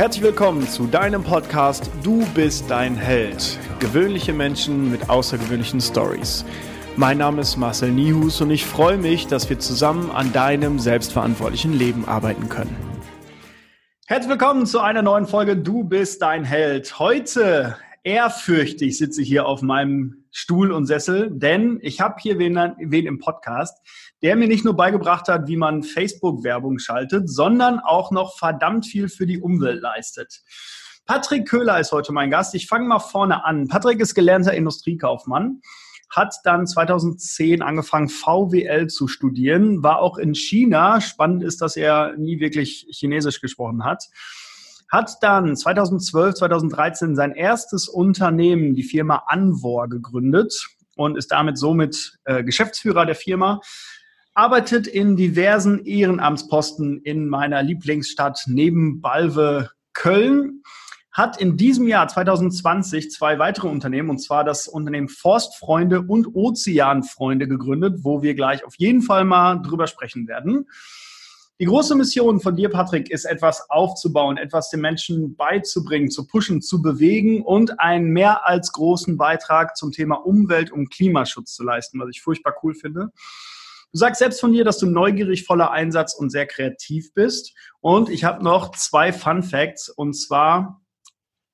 Herzlich willkommen zu deinem Podcast Du bist dein Held. Gewöhnliche Menschen mit außergewöhnlichen Stories. Mein Name ist Marcel Nihus und ich freue mich, dass wir zusammen an deinem selbstverantwortlichen Leben arbeiten können. Herzlich willkommen zu einer neuen Folge Du bist dein Held. Heute ehrfürchtig sitze hier auf meinem Stuhl und Sessel, denn ich habe hier wen, wen im Podcast, der mir nicht nur beigebracht hat, wie man Facebook-Werbung schaltet, sondern auch noch verdammt viel für die Umwelt leistet. Patrick Köhler ist heute mein Gast. Ich fange mal vorne an. Patrick ist gelernter Industriekaufmann, hat dann 2010 angefangen, VWL zu studieren, war auch in China. Spannend ist, dass er nie wirklich Chinesisch gesprochen hat. Hat dann 2012, 2013 sein erstes Unternehmen, die Firma Anvor, gegründet und ist damit somit äh, Geschäftsführer der Firma arbeitet in diversen Ehrenamtsposten in meiner Lieblingsstadt neben Balve Köln, hat in diesem Jahr 2020 zwei weitere Unternehmen, und zwar das Unternehmen Forstfreunde und Ozeanfreunde gegründet, wo wir gleich auf jeden Fall mal drüber sprechen werden. Die große Mission von dir, Patrick, ist etwas aufzubauen, etwas den Menschen beizubringen, zu pushen, zu bewegen und einen mehr als großen Beitrag zum Thema Umwelt- und Klimaschutz zu leisten, was ich furchtbar cool finde. Du sagst selbst von dir, dass du neugierig, voller Einsatz und sehr kreativ bist. Und ich habe noch zwei Fun Facts. Und zwar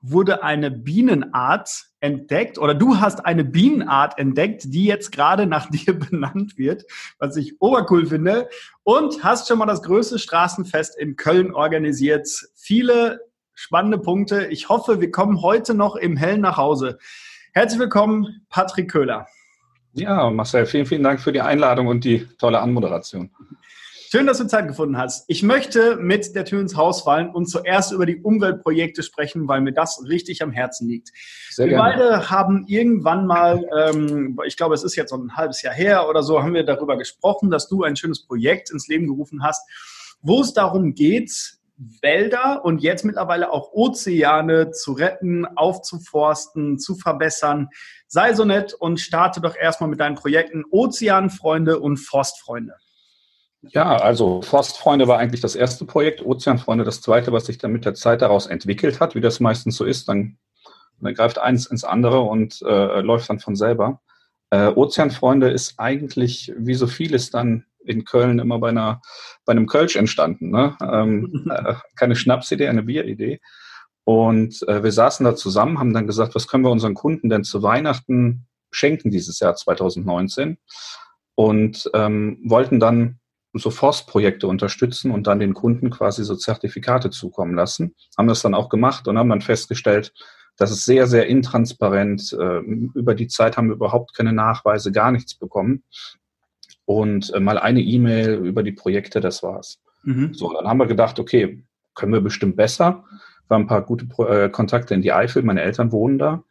wurde eine Bienenart entdeckt oder du hast eine Bienenart entdeckt, die jetzt gerade nach dir benannt wird, was ich obercool finde. Und hast schon mal das größte Straßenfest in Köln organisiert. Viele spannende Punkte. Ich hoffe, wir kommen heute noch im Hellen nach Hause. Herzlich willkommen, Patrick Köhler. Ja, Marcel, vielen, vielen Dank für die Einladung und die tolle Anmoderation. Schön, dass du Zeit gefunden hast. Ich möchte mit der Tür ins Haus fallen und zuerst über die Umweltprojekte sprechen, weil mir das richtig am Herzen liegt. Sehr wir gerne. beide haben irgendwann mal, ähm, ich glaube, es ist jetzt so ein halbes Jahr her oder so, haben wir darüber gesprochen, dass du ein schönes Projekt ins Leben gerufen hast, wo es darum geht, Wälder und jetzt mittlerweile auch Ozeane zu retten, aufzuforsten, zu verbessern. Sei so nett und starte doch erstmal mit deinen Projekten Ozeanfreunde und Forstfreunde. Ja, also Forstfreunde war eigentlich das erste Projekt, Ozeanfreunde das zweite, was sich dann mit der Zeit daraus entwickelt hat, wie das meistens so ist. Dann, dann greift eins ins andere und äh, läuft dann von selber. Äh, Ozeanfreunde ist eigentlich, wie so vieles dann in Köln immer bei, einer, bei einem Kölsch entstanden. Ne? Ähm, äh, keine Schnapsidee, eine Bieridee. Und äh, wir saßen da zusammen, haben dann gesagt, was können wir unseren Kunden denn zu Weihnachten schenken dieses Jahr 2019? Und ähm, wollten dann so Forstprojekte unterstützen und dann den Kunden quasi so Zertifikate zukommen lassen. Haben das dann auch gemacht und haben dann festgestellt, dass es sehr, sehr intransparent. Äh, über die Zeit haben wir überhaupt keine Nachweise, gar nichts bekommen und äh, mal eine E-Mail über die Projekte, das war's. Mhm. So, dann haben wir gedacht, okay, können wir bestimmt besser. Wir haben ein paar gute äh, Kontakte in die Eifel, meine Eltern wohnen da.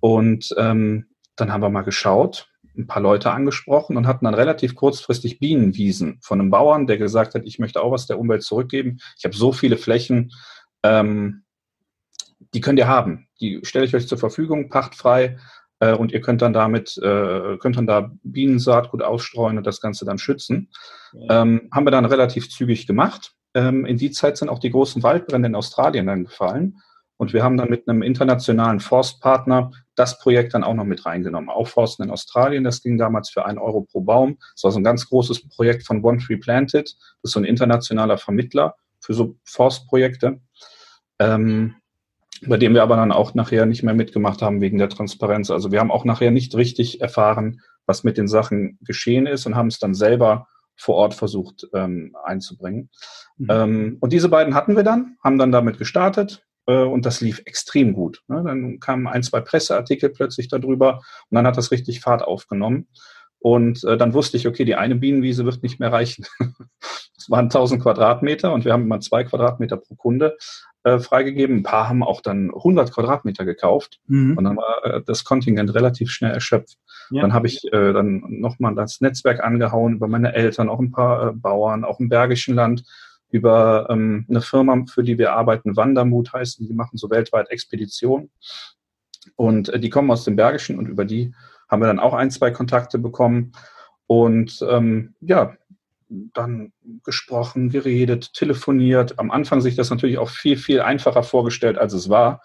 Und ähm, dann haben wir mal geschaut, ein paar Leute angesprochen und hatten dann relativ kurzfristig Bienenwiesen von einem Bauern, der gesagt hat, ich möchte auch was der Umwelt zurückgeben. Ich habe so viele Flächen, ähm, die könnt ihr haben. Die stelle ich euch zur Verfügung, pachtfrei. Äh, und ihr könnt dann damit, äh, könnt dann da Bienensaatgut ausstreuen und das Ganze dann schützen. Ja. Ähm, haben wir dann relativ zügig gemacht. Ähm, in die Zeit sind auch die großen Waldbrände in Australien dann gefallen. Und wir haben dann mit einem internationalen Forstpartner das Projekt dann auch noch mit reingenommen. Aufforsten in Australien, das ging damals für einen Euro pro Baum. Das war so ein ganz großes Projekt von One Tree Planted. Das ist so ein internationaler Vermittler für so Forstprojekte. Ähm, bei dem wir aber dann auch nachher nicht mehr mitgemacht haben wegen der Transparenz. Also wir haben auch nachher nicht richtig erfahren, was mit den Sachen geschehen ist und haben es dann selber vor Ort versucht ähm, einzubringen. Mhm. Ähm, und diese beiden hatten wir dann, haben dann damit gestartet und das lief extrem gut. Ne? Dann kamen ein, zwei Presseartikel plötzlich darüber und dann hat das richtig Fahrt aufgenommen. Und äh, dann wusste ich, okay, die eine Bienenwiese wird nicht mehr reichen. Es waren 1000 Quadratmeter und wir haben immer zwei Quadratmeter pro Kunde äh, freigegeben. Ein paar haben auch dann 100 Quadratmeter gekauft mhm. und dann war äh, das Kontingent relativ schnell erschöpft. Ja. Dann habe ich äh, dann nochmal das Netzwerk angehauen über meine Eltern, auch ein paar äh, Bauern, auch im Bergischen Land, über ähm, eine Firma, für die wir arbeiten, Wandermut heißen, die machen so weltweit Expeditionen. Und äh, die kommen aus dem Bergischen und über die haben wir dann auch ein, zwei Kontakte bekommen. Und ähm, ja, dann gesprochen, geredet, telefoniert. Am Anfang sich das natürlich auch viel, viel einfacher vorgestellt, als es war.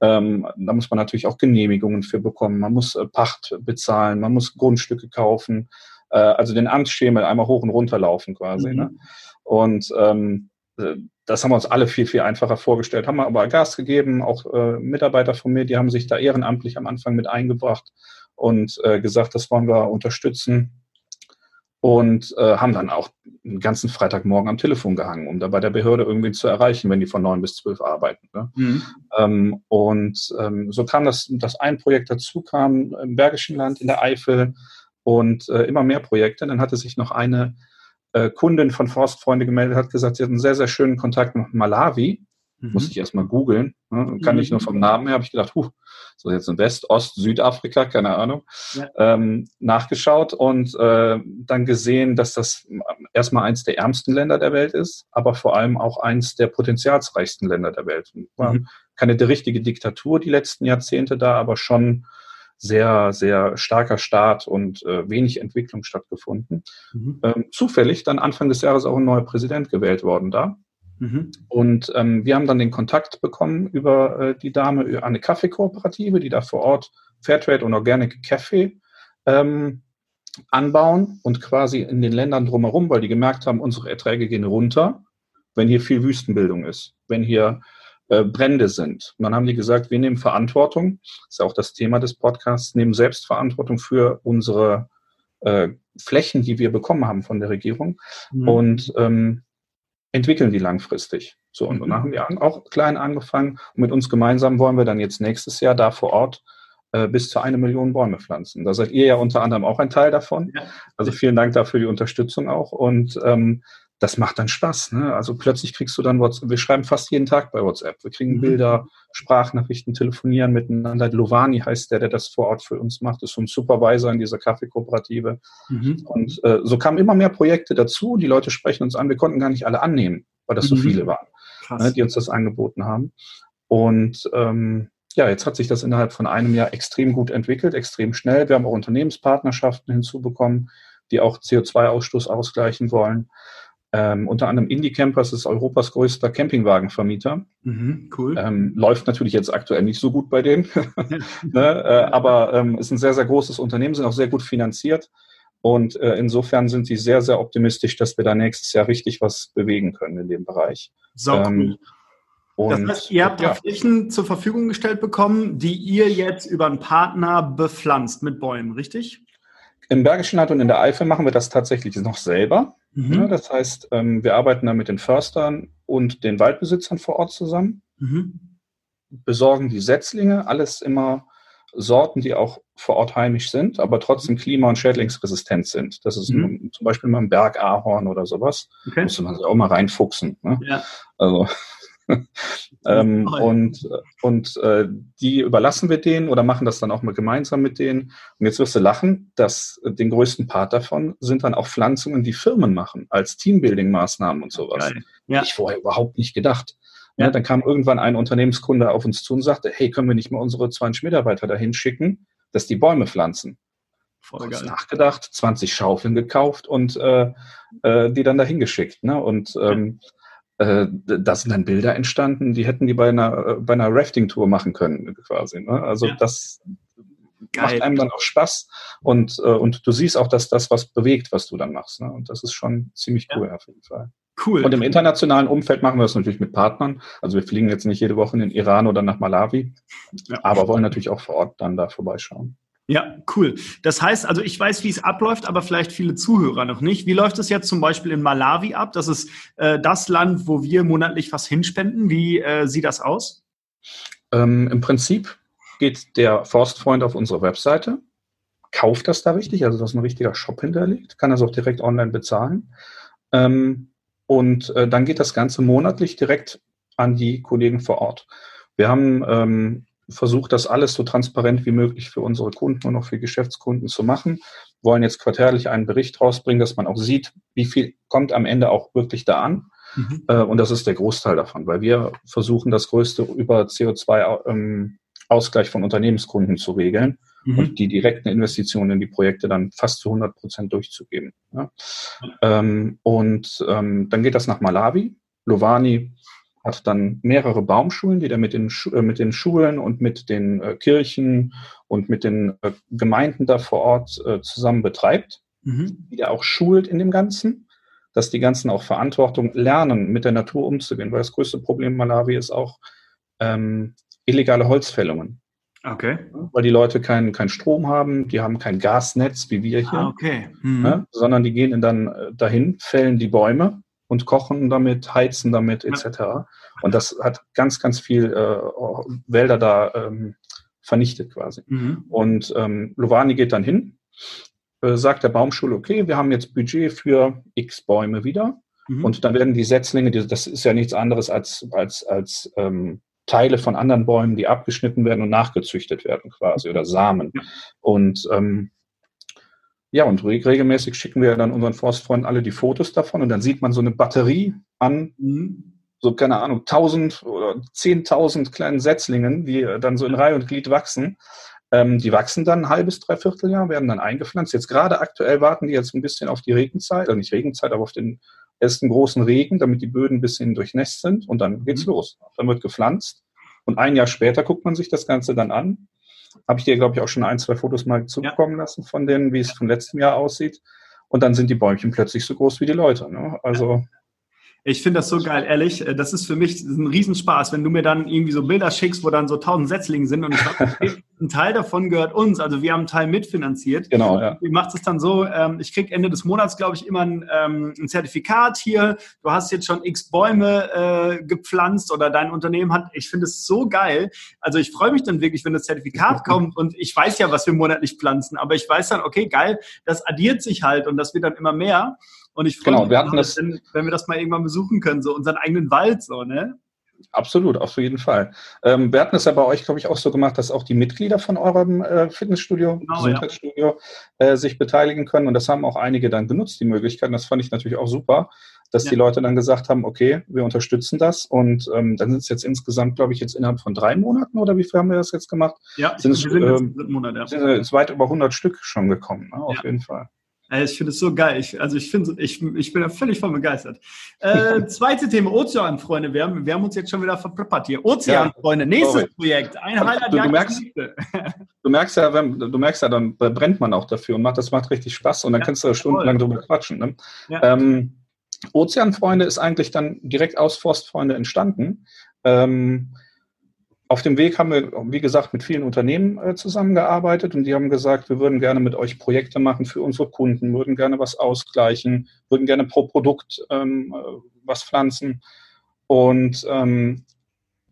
Ähm, da muss man natürlich auch Genehmigungen für bekommen. Man muss äh, Pacht bezahlen, man muss Grundstücke kaufen, äh, also den Amtsschemel einmal hoch und runter laufen quasi. Mhm. Ne? Und ähm, äh, das haben wir uns alle viel, viel einfacher vorgestellt, haben wir aber Gas gegeben. Auch äh, Mitarbeiter von mir, die haben sich da ehrenamtlich am Anfang mit eingebracht und äh, gesagt, das wollen wir unterstützen und äh, haben dann auch einen ganzen Freitagmorgen am Telefon gehangen, um da bei der Behörde irgendwie zu erreichen, wenn die von neun bis zwölf arbeiten. Ne? Mhm. Ähm, und ähm, so kam das, dass ein Projekt dazu kam im Bergischen Land, in der Eifel und äh, immer mehr Projekte. Dann hatte sich noch eine äh, Kundin von Forstfreunde gemeldet, hat gesagt, sie hat einen sehr, sehr schönen Kontakt mit Malawi. Mhm. Musste ich erstmal googeln. Ne? Kann mhm. ich nur vom Namen her, habe ich gedacht, huh, so jetzt in West, Ost, Südafrika, keine Ahnung, ja. ähm, nachgeschaut und äh, dann gesehen, dass das erstmal eins der ärmsten Länder der Welt ist, aber vor allem auch eins der potenzialsreichsten Länder der Welt. Mhm. keine richtige Diktatur die letzten Jahrzehnte da, aber schon sehr, sehr starker Staat und äh, wenig Entwicklung stattgefunden. Mhm. Ähm, zufällig dann Anfang des Jahres auch ein neuer Präsident gewählt worden da. Mhm. Und ähm, wir haben dann den Kontakt bekommen über äh, die Dame, über eine Kaffeekooperative, die da vor Ort Fairtrade und Organic Kaffee ähm, anbauen und quasi in den Ländern drumherum, weil die gemerkt haben, unsere Erträge gehen runter, wenn hier viel Wüstenbildung ist, wenn hier äh, Brände sind. Und dann haben die gesagt, wir nehmen Verantwortung, das ist ja auch das Thema des Podcasts, nehmen Selbstverantwortung für unsere äh, Flächen, die wir bekommen haben von der Regierung. Mhm. Und ähm, entwickeln die langfristig. So, und dann haben wir auch klein angefangen und mit uns gemeinsam wollen wir dann jetzt nächstes Jahr da vor Ort äh, bis zu eine Million Bäume pflanzen. Da seid ihr ja unter anderem auch ein Teil davon. Also vielen Dank dafür die Unterstützung auch. Und ähm, das macht dann Spaß. Ne? Also plötzlich kriegst du dann WhatsApp, wir schreiben fast jeden Tag bei WhatsApp. Wir kriegen mhm. Bilder, Sprachnachrichten, telefonieren miteinander. Lovani heißt der, der das vor Ort für uns macht, ist so ein Supervisor in dieser Kaffeekooperative. Mhm. Und äh, so kamen immer mehr Projekte dazu. Die Leute sprechen uns an. Wir konnten gar nicht alle annehmen, weil das so mhm. viele waren, ne, die uns das angeboten haben. Und ähm, ja, jetzt hat sich das innerhalb von einem Jahr extrem gut entwickelt, extrem schnell. Wir haben auch Unternehmenspartnerschaften hinzubekommen, die auch CO2-Ausstoß ausgleichen wollen. Ähm, unter anderem Indie Campers ist Europas größter Campingwagenvermieter. Mhm, cool. Ähm, läuft natürlich jetzt aktuell nicht so gut bei denen, ne? äh, aber ähm, ist ein sehr, sehr großes Unternehmen, sind auch sehr gut finanziert. Und äh, insofern sind sie sehr, sehr optimistisch, dass wir da nächstes Jahr richtig was bewegen können in dem Bereich. So ähm, cool. Und, das heißt, ihr habt ja. Flächen zur Verfügung gestellt bekommen, die ihr jetzt über einen Partner bepflanzt mit Bäumen, richtig? Im Bergischen Land und in der Eifel machen wir das tatsächlich noch selber. Mhm. Ja, das heißt, ähm, wir arbeiten da mit den Förstern und den Waldbesitzern vor Ort zusammen, mhm. besorgen die Setzlinge, alles immer Sorten, die auch vor Ort heimisch sind, aber trotzdem klima- und schädlingsresistent sind. Das ist mhm. zum Beispiel mal ein Bergahorn oder sowas. Okay. Muss man sich auch mal reinfuchsen. Ne? Ja. Also ähm, und und äh, die überlassen wir denen oder machen das dann auch mal gemeinsam mit denen. Und jetzt wirst du lachen, dass den größten Part davon sind dann auch Pflanzungen, die Firmen machen, als Teambuilding-Maßnahmen und sowas. Ja. Ich vorher überhaupt nicht gedacht. Ja. ja. dann kam irgendwann ein Unternehmenskunde auf uns zu und sagte, hey, können wir nicht mal unsere 20 Mitarbeiter dahin schicken, dass die Bäume pflanzen? Voll geil. nachgedacht, 20 Schaufeln gekauft und äh, äh, die dann dahin geschickt. Ne? Und ähm, äh, da sind dann Bilder entstanden, die hätten die bei einer, äh, bei einer Rafting-Tour machen können, quasi. Ne? Also ja. das Geil. macht einem dann auch Spaß und, äh, und du siehst auch, dass das was bewegt, was du dann machst. Ne? Und das ist schon ziemlich cool ja. auf jeden Fall. Cool. Und im internationalen Umfeld machen wir das natürlich mit Partnern. Also wir fliegen jetzt nicht jede Woche in den Iran oder nach Malawi, ja. aber wollen natürlich auch vor Ort dann da vorbeischauen. Ja, cool. Das heißt, also ich weiß, wie es abläuft, aber vielleicht viele Zuhörer noch nicht. Wie läuft es jetzt zum Beispiel in Malawi ab? Das ist äh, das Land, wo wir monatlich was hinspenden. Wie äh, sieht das aus? Ähm, Im Prinzip geht der Forstfreund auf unsere Webseite, kauft das da richtig, also da ist ein richtiger Shop hinterlegt, kann das auch direkt online bezahlen. Ähm, und äh, dann geht das Ganze monatlich direkt an die Kollegen vor Ort. Wir haben ähm, versucht, das alles so transparent wie möglich für unsere Kunden und auch für Geschäftskunden zu machen. Wollen jetzt quartärlich einen Bericht rausbringen, dass man auch sieht, wie viel kommt am Ende auch wirklich da an. Mhm. Äh, und das ist der Großteil davon, weil wir versuchen, das Größte über CO2-Ausgleich ähm, von Unternehmenskunden zu regeln. mhm. und die direkten Investitionen in die Projekte dann fast zu 100 Prozent durchzugeben. Ähm, und ähm, dann geht das nach Malawi. Lovani hat dann mehrere Baumschulen, die er mit den, äh, mit den Schulen und mit den äh, Kirchen und mit den äh, Gemeinden da vor Ort äh, zusammen betreibt, mhm. die er auch schult in dem Ganzen, dass die ganzen auch Verantwortung lernen, mit der Natur umzugehen, weil das größte Problem in Malawi ist auch ähm, illegale Holzfällungen. Okay. Weil die Leute keinen kein Strom haben, die haben kein Gasnetz wie wir hier, ah, okay. Mhm. ne, sondern die gehen dann äh, dahin, fällen die Bäume und kochen damit, heizen damit etc. Und das hat ganz, ganz viel äh, Wälder da ähm, vernichtet quasi. Mhm. Und ähm, Lovani geht dann hin, äh, sagt der Baumschule, okay, wir haben jetzt Budget für x Bäume wieder. Mhm. Und dann werden die Setzlinge, die, das ist ja nichts anderes als, als, als ähm, Teile von anderen Bäumen, die abgeschnitten werden und nachgezüchtet werden quasi oder Samen. Ja. Und ähm, ja, und regelmäßig schicken wir dann unseren Forstfreunden alle die Fotos davon und dann sieht man so eine Batterie an, mhm. so keine Ahnung, tausend oder zehntausend kleinen Setzlingen, die dann so in Reihe und Glied wachsen. Ähm, die wachsen dann ein halbes, dreiviertel Jahr, werden dann eingepflanzt. Jetzt gerade aktuell warten die jetzt ein bisschen auf die Regenzeit, also nicht Regenzeit, aber auf den ersten großen Regen, damit die Böden ein bisschen durchnässt sind und dann geht's mhm. los. Dann wird gepflanzt und ein Jahr später guckt man sich das Ganze dann an habe ich dir, glaube ich, auch schon ein, zwei Fotos mal zukommen ja. lassen von denen, wie es von letztem Jahr aussieht. Und dann sind die Bäumchen plötzlich so groß wie die Leute. Ne? Also ich finde das so geil, ehrlich. Äh, das ist für mich ein Riesenspaß, wenn du mir dann irgendwie so Bilder schickst, wo dann so tausend Setzlinge sind und ich glaube, ein Teil davon gehört uns. Also wir haben einen Teil mitfinanziert. Genau, ja. Wie macht es dann so? Ähm, ich kriege Ende des Monats, glaube ich, immer ein, ähm, ein, Zertifikat hier. Du hast jetzt schon x Bäume äh, gepflanzt oder dein Unternehmen hat. Ich finde es so geil. Also ich freue mich dann wirklich, wenn das Zertifikat kommt und ich weiß ja, was wir monatlich pflanzen, aber ich weiß dann, okay, geil, das addiert sich halt und das wird dann immer mehr. Und ich freue genau, mich, wir hatten das, wenn, wenn, wir das mal irgendwann besuchen können, so unseren eigenen Wald, so, ne? Absolut, auf jeden Fall. Ähm, wir hatten es ja bei euch, glaube ich, auch so gemacht, dass auch die Mitglieder von eurem äh, Fitnessstudio, genau, Gesundheitsstudio, ja. äh, sich beteiligen können. Und das haben auch einige dann genutzt, die Möglichkeiten. Das fand ich natürlich auch super, dass ja. die Leute dann gesagt haben, okay, wir unterstützen das. Und ähm, dann sind es jetzt insgesamt, glaube ich, jetzt innerhalb von drei Monaten oder wie viel haben wir das jetzt gemacht? Ja, sind es, sind ähm, Monat, ja. sind jetzt weit über 100 Stück schon gekommen, ne? auf jeden Fall. Ich finde es so geil. Ich, also ich finde, ich, ich bin da völlig von begeistert. Äh, zweite Thema, Ozeanfreunde. Wir haben, wir haben uns jetzt schon wieder verpreppert hier. Ozeanfreunde, nächstes oh, Projekt. Ein Highlight. Du, du, merkst, du merkst ja, wenn, du merkst ja, dann brennt man auch dafür und macht, das macht richtig Spaß und dann ja, kannst du da stundenlang drüber quatschen. Ne? Ja. Ähm, Ozeanfreunde ist eigentlich dann direkt aus Forstfreunde entstanden. Ähm, auf dem Weg haben wir, wie gesagt, mit vielen Unternehmen äh, zusammengearbeitet und die haben gesagt, wir würden gerne mit euch Projekte machen für unsere Kunden, würden gerne was ausgleichen, würden gerne pro Produkt ähm, äh, was pflanzen. Und ähm,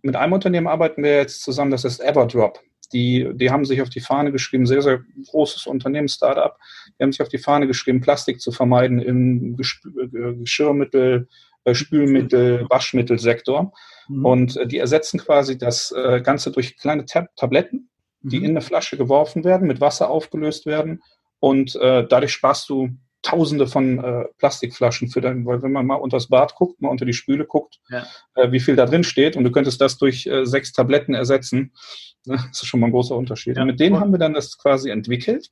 mit einem Unternehmen arbeiten wir jetzt zusammen, das ist Everdrop. Die, die haben sich auf die Fahne geschrieben, sehr, sehr großes Unternehmen, Startup, die haben sich auf die Fahne geschrieben, Plastik zu vermeiden im äh, Geschirrmittel, äh, Spülmittel, Waschmittelsektor. Mhm. Und äh, die ersetzen quasi das äh, Ganze durch kleine Tab Tabletten, die mhm. in eine Flasche geworfen werden, mit Wasser aufgelöst werden. Und äh, dadurch sparst du Tausende von äh, Plastikflaschen für dein, weil wenn man mal unter das Bad guckt, mal unter die Spüle guckt, ja. äh, wie viel da drin steht und du könntest das durch äh, sechs Tabletten ersetzen. Ne, das ist schon mal ein großer Unterschied. Ja. Und mit denen haben wir dann das quasi entwickelt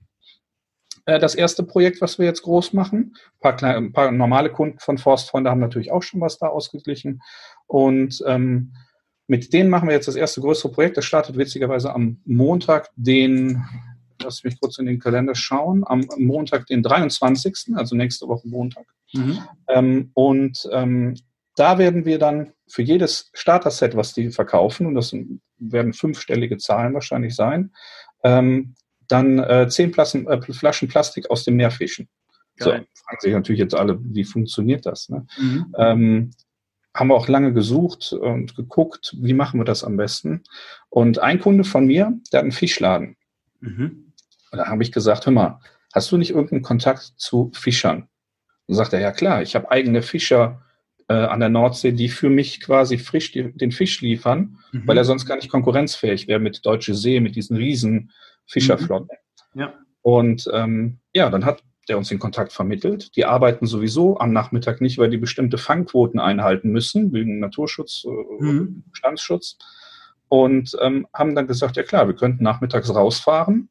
äh, das erste Projekt, was wir jetzt groß machen. Ein paar, kleine, ein paar normale Kunden von Forstfreunde haben natürlich auch schon was da ausgeglichen. Und ähm, mit denen machen wir jetzt das erste größere Projekt. Das startet witzigerweise am Montag, den, lass mich kurz in den Kalender schauen, am Montag, den 23., also nächste Woche Montag. Mhm. Ähm, und ähm, da werden wir dann für jedes Starter-Set, was die verkaufen, und das werden fünfstellige Zahlen wahrscheinlich sein, ähm, dann äh, zehn Flaschen, äh, Flaschen Plastik aus dem Meer fischen. Geil. So, fragen sich natürlich jetzt alle, wie funktioniert das? Ne? Mhm. Ähm, haben wir auch lange gesucht und geguckt, wie machen wir das am besten. Und ein Kunde von mir, der hat einen Fischladen. Mhm. Und da habe ich gesagt, hör mal, hast du nicht irgendeinen Kontakt zu Fischern? Und sagt er, ja klar, ich habe eigene Fischer äh, an der Nordsee, die für mich quasi frisch die, den Fisch liefern, mhm. weil er sonst gar nicht konkurrenzfähig wäre mit Deutsche See, mit diesen riesen Fischerflotte. Mhm. Ja. Und ähm, ja, dann hat der uns den Kontakt vermittelt. Die arbeiten sowieso am Nachmittag nicht, weil die bestimmte Fangquoten einhalten müssen, wegen Naturschutz, äh, mhm. Bestandsschutz. Und ähm, haben dann gesagt, ja klar, wir könnten nachmittags rausfahren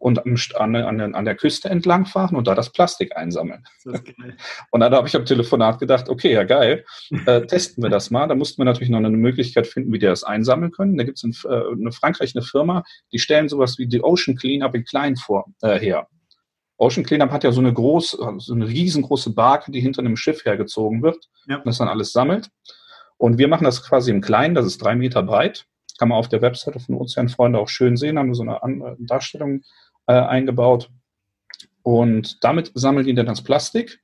und an, an, an der Küste entlangfahren und da das Plastik einsammeln. Das und dann habe ich am Telefonat gedacht, okay, ja geil, äh, testen wir das mal. Da mussten wir natürlich noch eine Möglichkeit finden, wie die das einsammeln können. Da gibt es in, äh, in Frankreich eine Firma, die stellen sowas wie die Ocean Cleanup in klein vor, äh, her. Ocean Cleanup hat ja so eine große, so eine riesengroße Barke, die hinter einem Schiff hergezogen wird ja. und das dann alles sammelt. Und wir machen das quasi im Kleinen, das ist drei Meter breit. Kann man auf der Webseite von Ozeanfreunde auch schön sehen, haben wir so eine Darstellung äh, eingebaut. Und damit sammeln die dann das Plastik.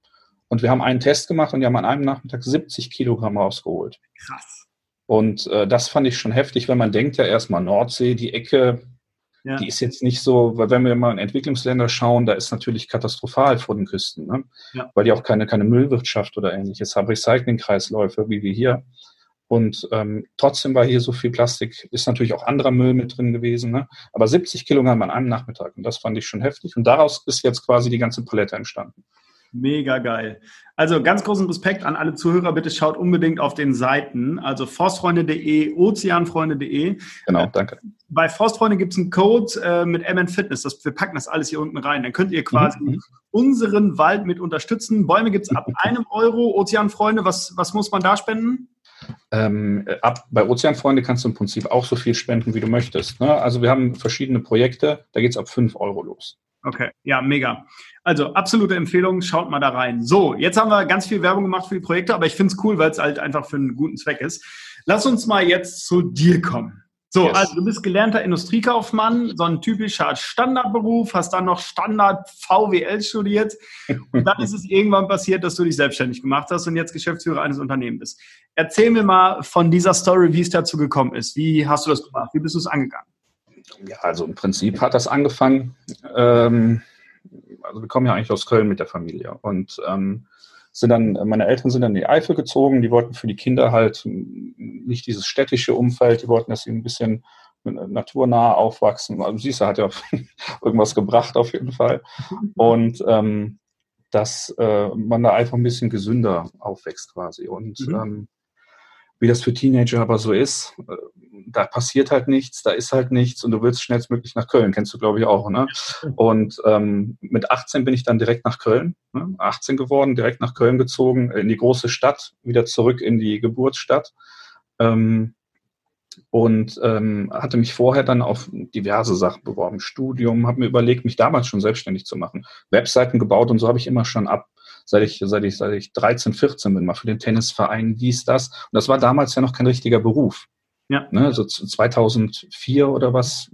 Und wir haben einen Test gemacht und die haben an einem Nachmittag 70 Kilogramm rausgeholt. Krass. Und äh, das fand ich schon heftig, wenn man denkt ja erstmal Nordsee, die Ecke, ja. die ist jetzt nicht so, weil wenn wir mal in Entwicklungsländer schauen, da ist natürlich katastrophal vor den Küsten, ne? ja. weil die auch keine, keine Müllwirtschaft oder ähnliches haben, Recyclingkreisläufe wie wir hier. Und ähm, trotzdem war hier so viel Plastik, ist natürlich auch anderer Müll mit drin gewesen. Ne? Aber 70 Kilogramm an einem Nachmittag und das fand ich schon heftig. Und daraus ist jetzt quasi die ganze Palette entstanden. Mega geil. Also ganz großen Respekt an alle Zuhörer. Bitte schaut unbedingt auf den Seiten, also forstfreunde.de, ozeanfreunde.de. Genau, äh, danke. Bei Forstfreunde gibt es einen Code äh, mit MN Fitness. Das, wir packen das alles hier unten rein. Dann könnt ihr quasi mhm. unseren Wald mit unterstützen. Bäume gibt es ab einem Euro. Ozeanfreunde, was, was muss man da spenden? Ähm, ab, bei Ozeanfreunde kannst du im Prinzip auch so viel spenden, wie du möchtest. Ne? Also wir haben verschiedene Projekte, da geht es ab 5 Euro los. Okay, ja, mega. Also absolute Empfehlung, schaut mal da rein. So, jetzt haben wir ganz viel Werbung gemacht für die Projekte, aber ich finde es cool, weil es halt einfach für einen guten Zweck ist. Lass uns mal jetzt zu dir kommen. So, yes. also du bist gelernter Industriekaufmann, so ein typischer Standardberuf, hast dann noch Standard VWL studiert und dann ist es irgendwann passiert, dass du dich selbstständig gemacht hast und jetzt Geschäftsführer eines Unternehmens bist. Erzähl mir mal von dieser Story, wie es dazu gekommen ist. Wie hast du das gemacht? Wie bist du es angegangen? Ja, also im Prinzip hat das angefangen, ähm, also wir kommen ja eigentlich aus Köln mit der Familie und ähm, sind dann, meine Eltern sind dann in die Eifel gezogen, die wollten für die Kinder halt nicht dieses städtische Umfeld, die wollten, dass sie ein bisschen naturnah aufwachsen. Also siehst du, hat ja irgendwas gebracht auf jeden Fall. Und ähm, dass äh, man da einfach ein bisschen gesünder aufwächst quasi. Und mhm. ähm, wie das für Teenager aber so ist, äh, da passiert halt nichts, da ist halt nichts und du willst schnellstmöglich nach Köln, kennst du glaube ich auch, ne? Und ähm, mit 18 bin ich dann direkt nach Köln, ne? 18 geworden, direkt nach Köln gezogen, in die große Stadt, wieder zurück in die Geburtsstadt. Ähm, und ähm, hatte mich vorher dann auf diverse Sachen beworben, Studium, habe mir überlegt, mich damals schon selbstständig zu machen, Webseiten gebaut und so habe ich immer schon ab seit ich, seit ich, seit ich 13, 14 bin, mal für den Tennisverein, dies, das. Und das war damals ja noch kein richtiger Beruf. Ja. Ne, so 2004 oder was,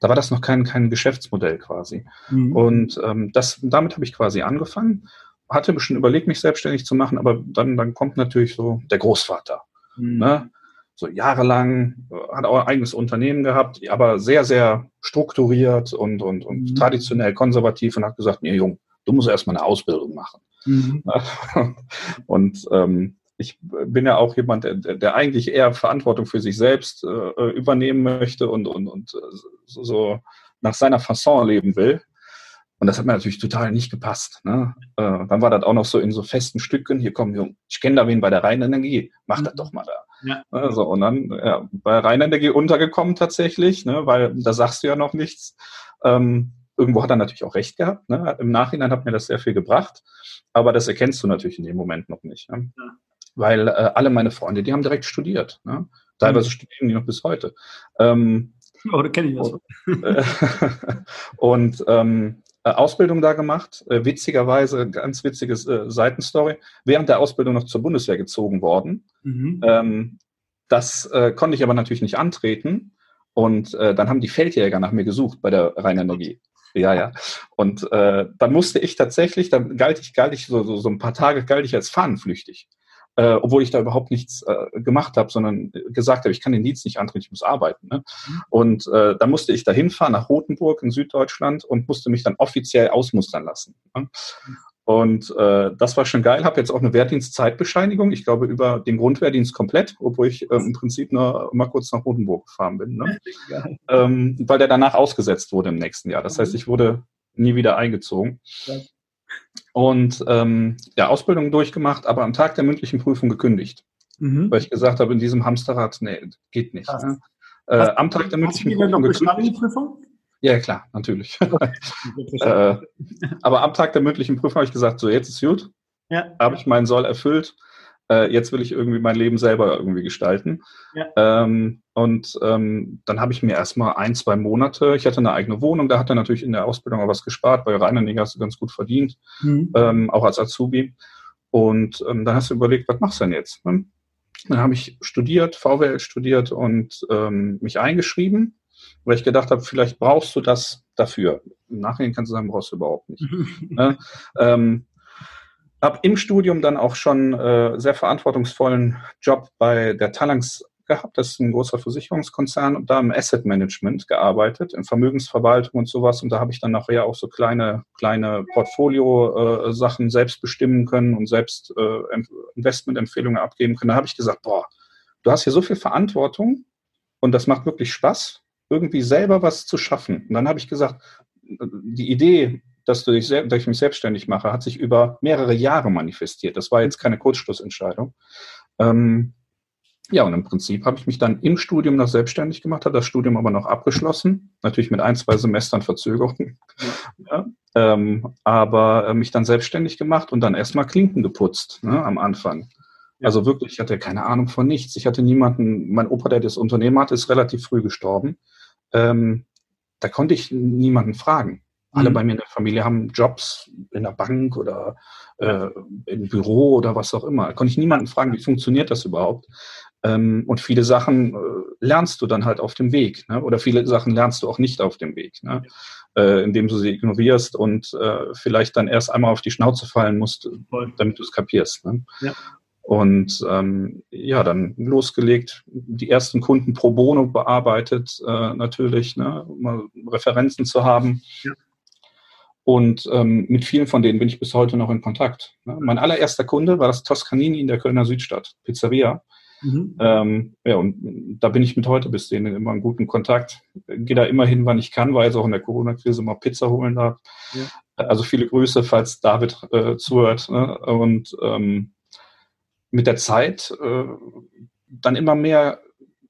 da war das noch kein, kein Geschäftsmodell quasi. Mhm. Und ähm, das, damit habe ich quasi angefangen. Hatte mir schon überlegt, mich selbstständig zu machen, aber dann, dann kommt natürlich so der Großvater. Mhm. Ne? So jahrelang, äh, hat auch ein eigenes Unternehmen gehabt, aber sehr, sehr strukturiert und, und, und mhm. traditionell konservativ und hat gesagt, nee, Jung, du musst erstmal eine Ausbildung machen. Mhm. und ähm, ich bin ja auch jemand, der, der eigentlich eher Verantwortung für sich selbst äh, übernehmen möchte und, und, und äh, so, so nach seiner Fasson leben will. Und das hat mir natürlich total nicht gepasst. Ne? Äh, dann war das auch noch so in so festen Stücken. Hier kommen, ich kenne da wen bei der Rheinenergie, mach das mhm. doch mal da. Ja. Also, und dann ja, bei Rheinenergie untergekommen tatsächlich, ne? weil da sagst du ja noch nichts. Ähm, irgendwo hat er natürlich auch recht gehabt. Ne? Im Nachhinein hat mir das sehr viel gebracht, aber das erkennst du natürlich in dem Moment noch nicht. Ne? Ja. Weil äh, alle meine Freunde, die haben direkt studiert. Ne? Teilweise mhm. studieren die noch bis heute. Ähm, oh, da kenne ich das. Und, äh, und ähm, äh, Ausbildung da gemacht. Äh, witzigerweise, ganz witziges äh, Seitenstory. Während der Ausbildung noch zur Bundeswehr gezogen worden. Mhm. Ähm, das äh, konnte ich aber natürlich nicht antreten. Und äh, dann haben die Feldjäger nach mir gesucht bei der Rheinenergie. Ja, ja. Und äh, dann musste ich tatsächlich, dann galt ich, galt ich so, so, so ein paar Tage galt ich als fahnenflüchtig. Äh, obwohl ich da überhaupt nichts äh, gemacht habe, sondern gesagt habe, ich kann den Dienst nicht antreten, ich muss arbeiten. Ne? Mhm. Und äh, dann musste ich da hinfahren nach Rothenburg in Süddeutschland und musste mich dann offiziell ausmustern lassen. Ne? Und äh, das war schon geil. Habe jetzt auch eine Wehrdienstzeitbescheinigung. Ich glaube über den Grundwehrdienst komplett, obwohl ich äh, im Prinzip nur mal kurz nach Rotenburg gefahren bin, ne? ähm, weil der danach ausgesetzt wurde im nächsten Jahr. Das heißt, ich wurde nie wieder eingezogen. Und ähm, ja, Ausbildung durchgemacht, aber am Tag der mündlichen Prüfung gekündigt. Mhm. Weil ich gesagt habe, in diesem Hamsterrad, nee, geht nicht. Ne? Äh, am Tag der mündlichen Prüfung gekündigt. Prüfung? Ja, klar, natürlich. äh, aber am Tag der mündlichen Prüfung habe ich gesagt, so jetzt ist gut. Ja. Habe ich meinen Soll erfüllt. Äh, jetzt will ich irgendwie mein Leben selber irgendwie gestalten. Ja. Ähm, und ähm, dann habe ich mir erstmal ein, zwei Monate, ich hatte eine eigene Wohnung, da hat er natürlich in der Ausbildung auch was gespart, weil Rheinländer hast du ganz gut verdient, mhm. ähm, auch als Azubi. Und ähm, dann hast du überlegt, was machst du denn jetzt? Ne? Dann habe ich studiert, VWL studiert und ähm, mich eingeschrieben, weil ich gedacht habe, vielleicht brauchst du das dafür. Im Nachhinein kannst du sagen, brauchst du überhaupt nicht. ne? ähm, habe im Studium dann auch schon äh, sehr verantwortungsvollen Job bei der Talangs gehabt. Das ist ein großer Versicherungskonzern und da im Asset Management gearbeitet, in Vermögensverwaltung und sowas. Und da habe ich dann nachher auch so kleine, kleine Portfolio-Sachen äh, selbst bestimmen können und selbst äh, Investmentempfehlungen abgeben können. Da habe ich gesagt, boah, du hast hier so viel Verantwortung und das macht wirklich Spaß, irgendwie selber was zu schaffen. Und dann habe ich gesagt, die Idee, dass, du dich, dass ich mich selbstständig mache, hat sich über mehrere Jahre manifestiert. Das war jetzt keine Kurzschlussentscheidung. Ähm, ja, und im Prinzip habe ich mich dann im Studium noch selbstständig gemacht, habe das Studium aber noch abgeschlossen, natürlich mit ein, zwei Semestern Verzögerung, ja, ähm, aber äh, mich dann selbstständig gemacht und dann erstmal Klinken geputzt ne, am Anfang. Ja. Also wirklich, ich hatte keine Ahnung von nichts. Ich hatte niemanden, mein Opa, der das Unternehmen hatte, ist relativ früh gestorben. Ähm, da konnte ich niemanden fragen. Alle mhm. bei mir in der Familie haben Jobs in der Bank oder äh, im Büro oder was auch immer. Da konnte ich niemanden fragen, wie funktioniert das überhaupt? Ähm, und viele Sachen äh, lernst du dann halt auf dem Weg. Ne? Oder viele Sachen lernst du auch nicht auf dem Weg, ne? äh, indem du sie ignorierst und äh, vielleicht dann erst einmal auf die Schnauze fallen musst, damit du es kapierst. Ne? Ja. Und ähm, ja, dann losgelegt, die ersten Kunden pro Bono bearbeitet, äh, natürlich, ne? um Referenzen zu haben. Ja. Und ähm, mit vielen von denen bin ich bis heute noch in Kontakt. Ne? Mein allererster Kunde war das Toscanini in der Kölner Südstadt, Pizzeria. Mhm. Ähm, ja, und da bin ich mit heute bis denen immer in guten Kontakt. Gehe da immer hin, wann ich kann, weil es auch in der Corona-Krise mal Pizza holen darf. Ja. Also viele Grüße, falls David äh, zuhört. Ne? Und ähm, mit der Zeit äh, dann immer mehr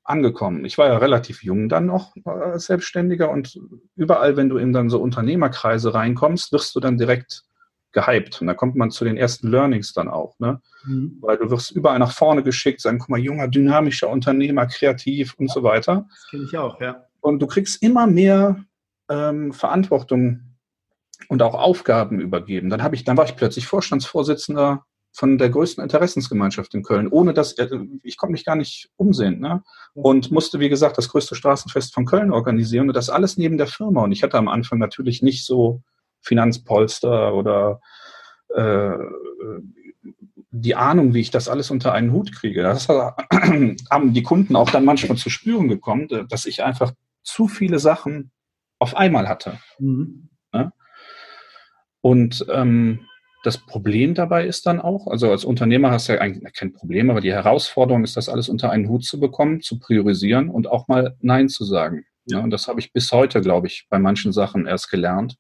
angekommen. Ich war ja relativ jung dann noch als Selbstständiger und überall, wenn du in dann so Unternehmerkreise reinkommst, wirst du dann direkt gehypt. Und da kommt man zu den ersten Learnings dann auch, ne? Mhm. Weil du wirst überall nach vorne geschickt, sagen, guck mal, junger, dynamischer Unternehmer, kreativ und so weiter. Das kenne ich auch, ja. Und du kriegst immer mehr ähm, Verantwortung und auch Aufgaben übergeben. Dann habe ich, dann war ich plötzlich Vorstandsvorsitzender von der größten Interessensgemeinschaft in Köln, ohne dass äh, ich konnte mich gar nicht umsehen, ne? Und musste, wie gesagt, das größte Straßenfest von Köln organisieren und das alles neben der Firma. Und ich hatte am Anfang natürlich nicht so Finanzpolster oder äh, die Ahnung, wie ich das alles unter einen Hut kriege. Das haben die Kunden auch dann manchmal zu spüren gekommen, dass ich einfach zu viele Sachen auf einmal hatte. Mhm. Ne? Und ähm, das Problem dabei ist dann auch, also als Unternehmer hast du ja eigentlich kein Problem, aber die Herausforderung ist, das alles unter einen Hut zu bekommen, zu priorisieren und auch mal Nein zu sagen. Ja, und das habe ich bis heute, glaube ich, bei manchen Sachen erst gelernt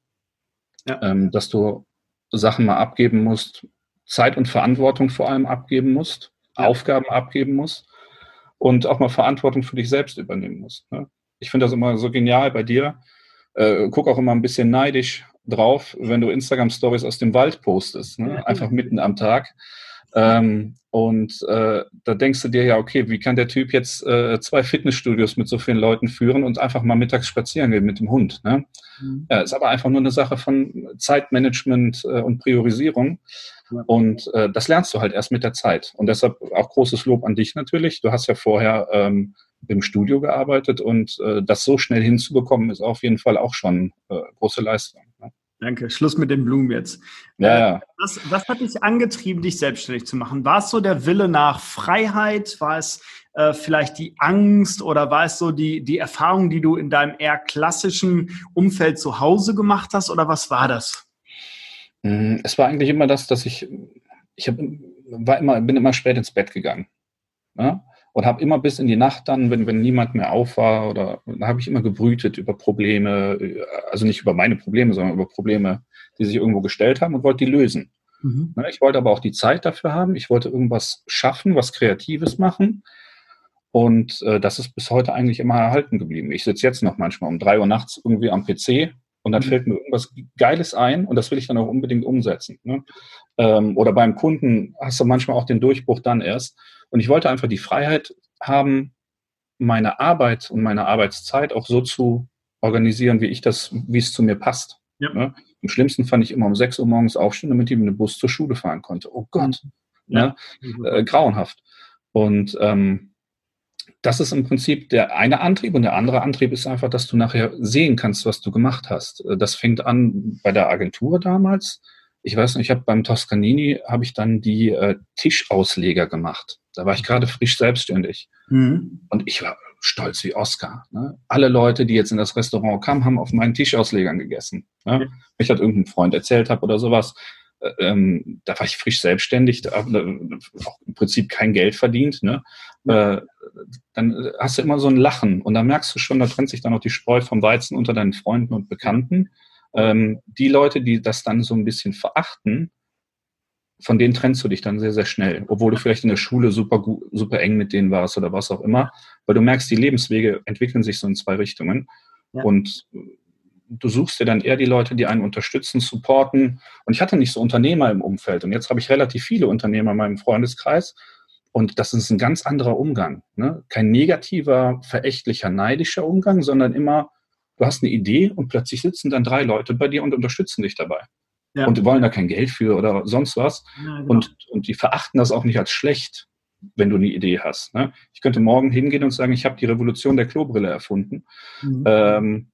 ja. ähm, dass du Sachen mal abgeben musst, Zeit und Verantwortung vor allem abgeben musst, ja. Aufgaben abgeben musst und auch mal Verantwortung für dich selbst übernehmen musst. Ne? Ich finde das immer so genial bei dir. Äh, guck auch immer ein bisschen neidisch drauf, wenn du Instagram-Stories aus dem Wald postest, ne? einfach mitten am Tag. Ähm, und äh, da denkst du dir ja, okay, wie kann der Typ jetzt äh, zwei Fitnessstudios mit so vielen Leuten führen und einfach mal mittags spazieren gehen mit dem Hund? Ne? Mhm. Ja, ist aber einfach nur eine Sache von Zeitmanagement äh, und Priorisierung. Und äh, das lernst du halt erst mit der Zeit. Und deshalb auch großes Lob an dich natürlich. Du hast ja vorher ähm, im Studio gearbeitet und äh, das so schnell hinzubekommen, ist auf jeden Fall auch schon äh, große Leistung. Ne? Danke. Schluss mit den Blumen jetzt. Ja, ja. Äh, was, was hat dich angetrieben, dich selbstständig zu machen? War es so der Wille nach Freiheit? War es äh, vielleicht die Angst oder war es so die, die Erfahrung, die du in deinem eher klassischen Umfeld zu Hause gemacht hast? Oder was war das? Mm, es war eigentlich immer das, dass ich, ich hab, war immer, bin immer spät ins Bett gegangen. Ja? Und habe immer bis in die Nacht dann, wenn, wenn niemand mehr auf war, oder habe ich immer gebrütet über Probleme, also nicht über meine Probleme, sondern über Probleme, die sich irgendwo gestellt haben und wollte die lösen. Mhm. Ne, ich wollte aber auch die Zeit dafür haben. Ich wollte irgendwas schaffen, was Kreatives machen. Und äh, das ist bis heute eigentlich immer erhalten geblieben. Ich sitze jetzt noch manchmal um drei Uhr nachts irgendwie am PC und dann mhm. fällt mir irgendwas Geiles ein und das will ich dann auch unbedingt umsetzen. Ne? Ähm, oder beim Kunden hast du manchmal auch den Durchbruch dann erst. Und ich wollte einfach die Freiheit haben, meine Arbeit und meine Arbeitszeit auch so zu organisieren, wie ich das, wie es zu mir passt. Ja. Ne? Im schlimmsten fand ich immer um 6 Uhr morgens aufstehen, damit ich mit dem Bus zur Schule fahren konnte. Oh Gott, mhm. ja. ne? äh, grauenhaft. Und ähm, das ist im Prinzip der eine Antrieb und der andere Antrieb ist einfach, dass du nachher sehen kannst, was du gemacht hast. Äh, das fängt an bei der Agentur damals. Ich weiß nicht, ich habe beim Toscanini habe ich dann die äh, Tischausleger gemacht. Da war ich gerade frisch selbstständig mhm. und ich war stolz wie Oscar. Ne? Alle Leute, die jetzt in das Restaurant kamen, haben auf meinen Tischauslegern gegessen. Ne? Ich hat irgendein Freund erzählt habe oder sowas. Äh, ähm, da war ich frisch selbstständig, da, äh, auch im Prinzip kein Geld verdient. Ne? Äh, dann hast du immer so ein Lachen und da merkst du schon, da trennt sich dann auch die Spreu vom Weizen unter deinen Freunden und Bekannten. Ähm, die Leute, die das dann so ein bisschen verachten, von denen trennst du dich dann sehr, sehr schnell, obwohl du vielleicht in der Schule super, super eng mit denen warst oder was auch immer, weil du merkst, die Lebenswege entwickeln sich so in zwei Richtungen. Ja. Und du suchst dir dann eher die Leute, die einen unterstützen, supporten. Und ich hatte nicht so Unternehmer im Umfeld. Und jetzt habe ich relativ viele Unternehmer in meinem Freundeskreis. Und das ist ein ganz anderer Umgang. Ne? Kein negativer, verächtlicher, neidischer Umgang, sondern immer, du hast eine Idee und plötzlich sitzen dann drei Leute bei dir und unterstützen dich dabei. Ja. Und die wollen da kein Geld für oder sonst was. Ja, genau. und, und die verachten das auch nicht als schlecht, wenn du eine Idee hast. Ne? Ich könnte morgen hingehen und sagen, ich habe die Revolution der Klobrille erfunden. Mhm. Ähm,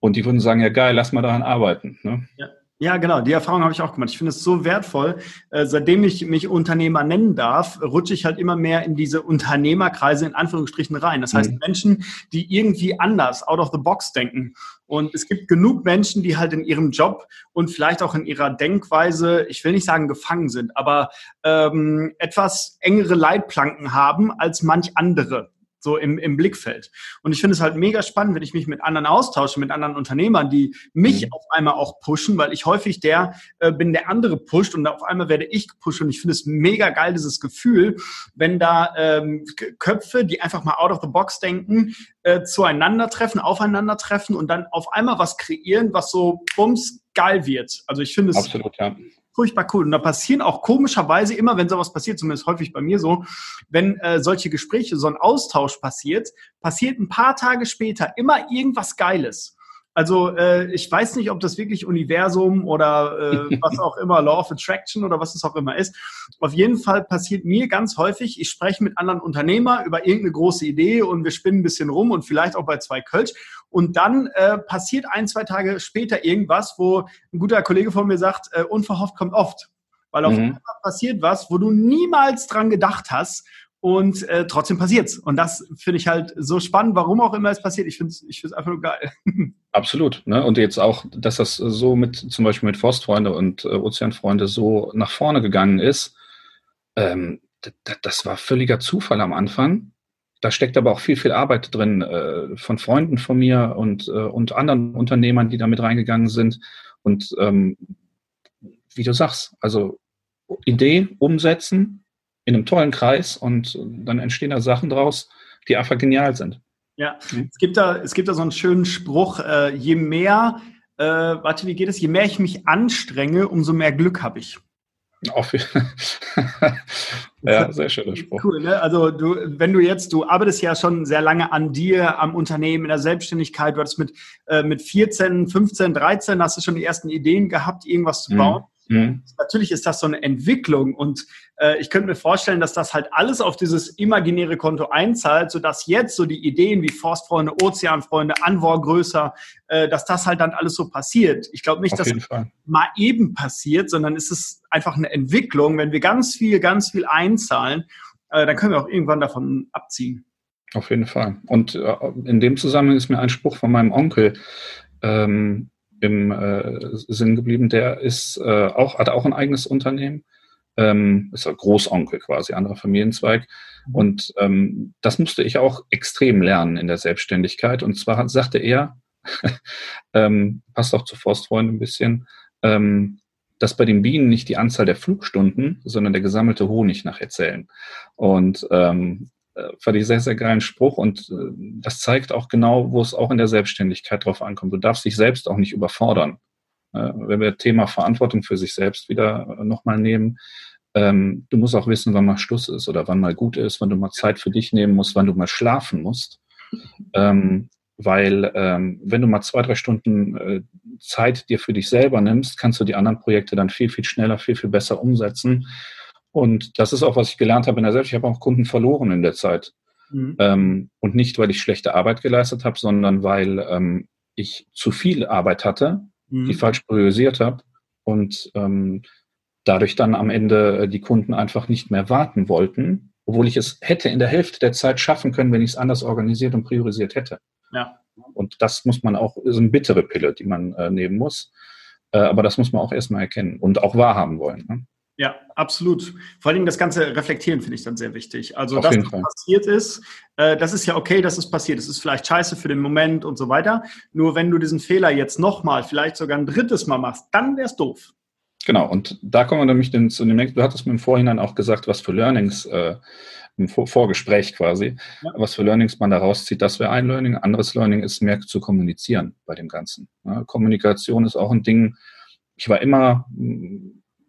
und die würden sagen, ja geil, lass mal daran arbeiten. Ne? Ja. Ja, genau, die Erfahrung habe ich auch gemacht. Ich finde es so wertvoll. Äh, seitdem ich mich Unternehmer nennen darf, rutsche ich halt immer mehr in diese Unternehmerkreise in Anführungsstrichen rein. Das heißt, mhm. Menschen, die irgendwie anders, out of the box denken. Und es gibt genug Menschen, die halt in ihrem Job und vielleicht auch in ihrer Denkweise, ich will nicht sagen gefangen sind, aber ähm, etwas engere Leitplanken haben als manch andere so im, im Blickfeld. Und ich finde es halt mega spannend, wenn ich mich mit anderen austausche, mit anderen Unternehmern, die mich mhm. auf einmal auch pushen, weil ich häufig der äh, bin, der andere pusht und auf einmal werde ich gepusht. Und ich finde es mega geil, dieses Gefühl, wenn da ähm, Köpfe, die einfach mal out of the box denken, äh, zueinander treffen, aufeinander treffen und dann auf einmal was kreieren, was so bums geil wird. Also ich finde es Absolut, ja furchtbar cool. Und da passieren auch komischerweise immer, wenn sowas passiert, zumindest häufig bei mir so, wenn äh, solche Gespräche, so ein Austausch passiert, passiert ein paar Tage später immer irgendwas Geiles. Also äh, ich weiß nicht, ob das wirklich Universum oder äh, was auch immer, Law of Attraction oder was es auch immer ist. Auf jeden Fall passiert mir ganz häufig, ich spreche mit anderen Unternehmer über irgendeine große Idee und wir spinnen ein bisschen rum und vielleicht auch bei zwei Kölsch. Und dann äh, passiert ein, zwei Tage später irgendwas, wo ein guter Kollege von mir sagt, äh, unverhofft kommt oft. Weil auf mhm. einmal passiert was, wo du niemals dran gedacht hast und äh, trotzdem passiert's. Und das finde ich halt so spannend, warum auch immer es passiert. Ich finde es ich find's einfach nur geil. Absolut. Ne? Und jetzt auch, dass das so mit zum Beispiel mit Forstfreunde und äh, Ozeanfreunde so nach vorne gegangen ist, ähm, das war völliger Zufall am Anfang. Da steckt aber auch viel, viel Arbeit drin äh, von Freunden von mir und, äh, und anderen Unternehmern, die da mit reingegangen sind. Und ähm, wie du sagst, also Idee umsetzen, in einem tollen Kreis und dann entstehen da Sachen draus, die einfach genial sind. Ja, es gibt da, es gibt da so einen schönen Spruch, äh, je mehr, äh, warte, wie geht es? Je mehr ich mich anstrenge, umso mehr Glück habe ich. Auf, ja, sehr schöner Spruch. Cool, ne? Also du, wenn du jetzt, du arbeitest ja schon sehr lange an dir, am Unternehmen, in der Selbstständigkeit, du hattest mit, äh, mit 14, 15, 13, hast du schon die ersten Ideen gehabt, irgendwas zu mhm. bauen. Mhm. Natürlich ist das so eine Entwicklung und äh, ich könnte mir vorstellen, dass das halt alles auf dieses imaginäre Konto einzahlt, sodass jetzt so die Ideen wie Forstfreunde, Ozeanfreunde, Anwar größer, äh, dass das halt dann alles so passiert. Ich glaube nicht, auf dass es mal eben passiert, sondern es ist einfach eine Entwicklung. Wenn wir ganz viel, ganz viel einzahlen, äh, dann können wir auch irgendwann davon abziehen. Auf jeden Fall. Und äh, in dem Zusammenhang ist mir ein Spruch von meinem Onkel ähm, im äh, Sinn geblieben. Der ist äh, auch, hat auch ein eigenes Unternehmen. Ähm, ist ein Großonkel quasi, anderer Familienzweig. Mhm. Und ähm, das musste ich auch extrem lernen in der Selbstständigkeit. Und zwar sagte er, ähm, passt auch zu Forstfreunden ein bisschen, ähm, dass bei den Bienen nicht die Anzahl der Flugstunden, sondern der gesammelte Honig nachher zählen. Und ähm, äh, fand ich sehr, sehr geilen Spruch und äh, das zeigt auch genau, wo es auch in der Selbstständigkeit drauf ankommt. Du darfst dich selbst auch nicht überfordern. Äh, wenn wir Thema Verantwortung für sich selbst wieder äh, nochmal nehmen, ähm, du musst auch wissen, wann mal Schluss ist oder wann mal gut ist, wann du mal Zeit für dich nehmen musst, wann du mal schlafen musst. Ähm, weil ähm, wenn du mal zwei, drei Stunden äh, Zeit dir für dich selber nimmst, kannst du die anderen Projekte dann viel, viel schneller, viel, viel besser umsetzen. Und das ist auch, was ich gelernt habe in der Selbst. Ich habe auch Kunden verloren in der Zeit. Mhm. Ähm, und nicht, weil ich schlechte Arbeit geleistet habe, sondern weil ähm, ich zu viel Arbeit hatte, mhm. die falsch priorisiert habe und ähm, dadurch dann am Ende äh, die Kunden einfach nicht mehr warten wollten, obwohl ich es hätte in der Hälfte der Zeit schaffen können, wenn ich es anders organisiert und priorisiert hätte. Ja. Und das muss man auch, ist eine bittere Pille, die man äh, nehmen muss. Äh, aber das muss man auch erstmal erkennen und auch wahrhaben wollen. Ne? Ja, absolut. Vor allem das ganze Reflektieren finde ich dann sehr wichtig. Also, Auf das Fall. passiert ist, äh, das ist ja okay, dass es passiert. Es ist vielleicht scheiße für den Moment und so weiter. Nur wenn du diesen Fehler jetzt nochmal, vielleicht sogar ein drittes Mal machst, dann wäre es doof. Genau, und da kommen wir nämlich zu dem nächsten, du hattest mir im Vorhinein auch gesagt, was für Learnings äh, im Vorgespräch quasi, ja. was für Learnings man da rauszieht. Das wäre ein Learning. Anderes Learning ist mehr zu kommunizieren bei dem Ganzen. Ja, Kommunikation ist auch ein Ding. Ich war immer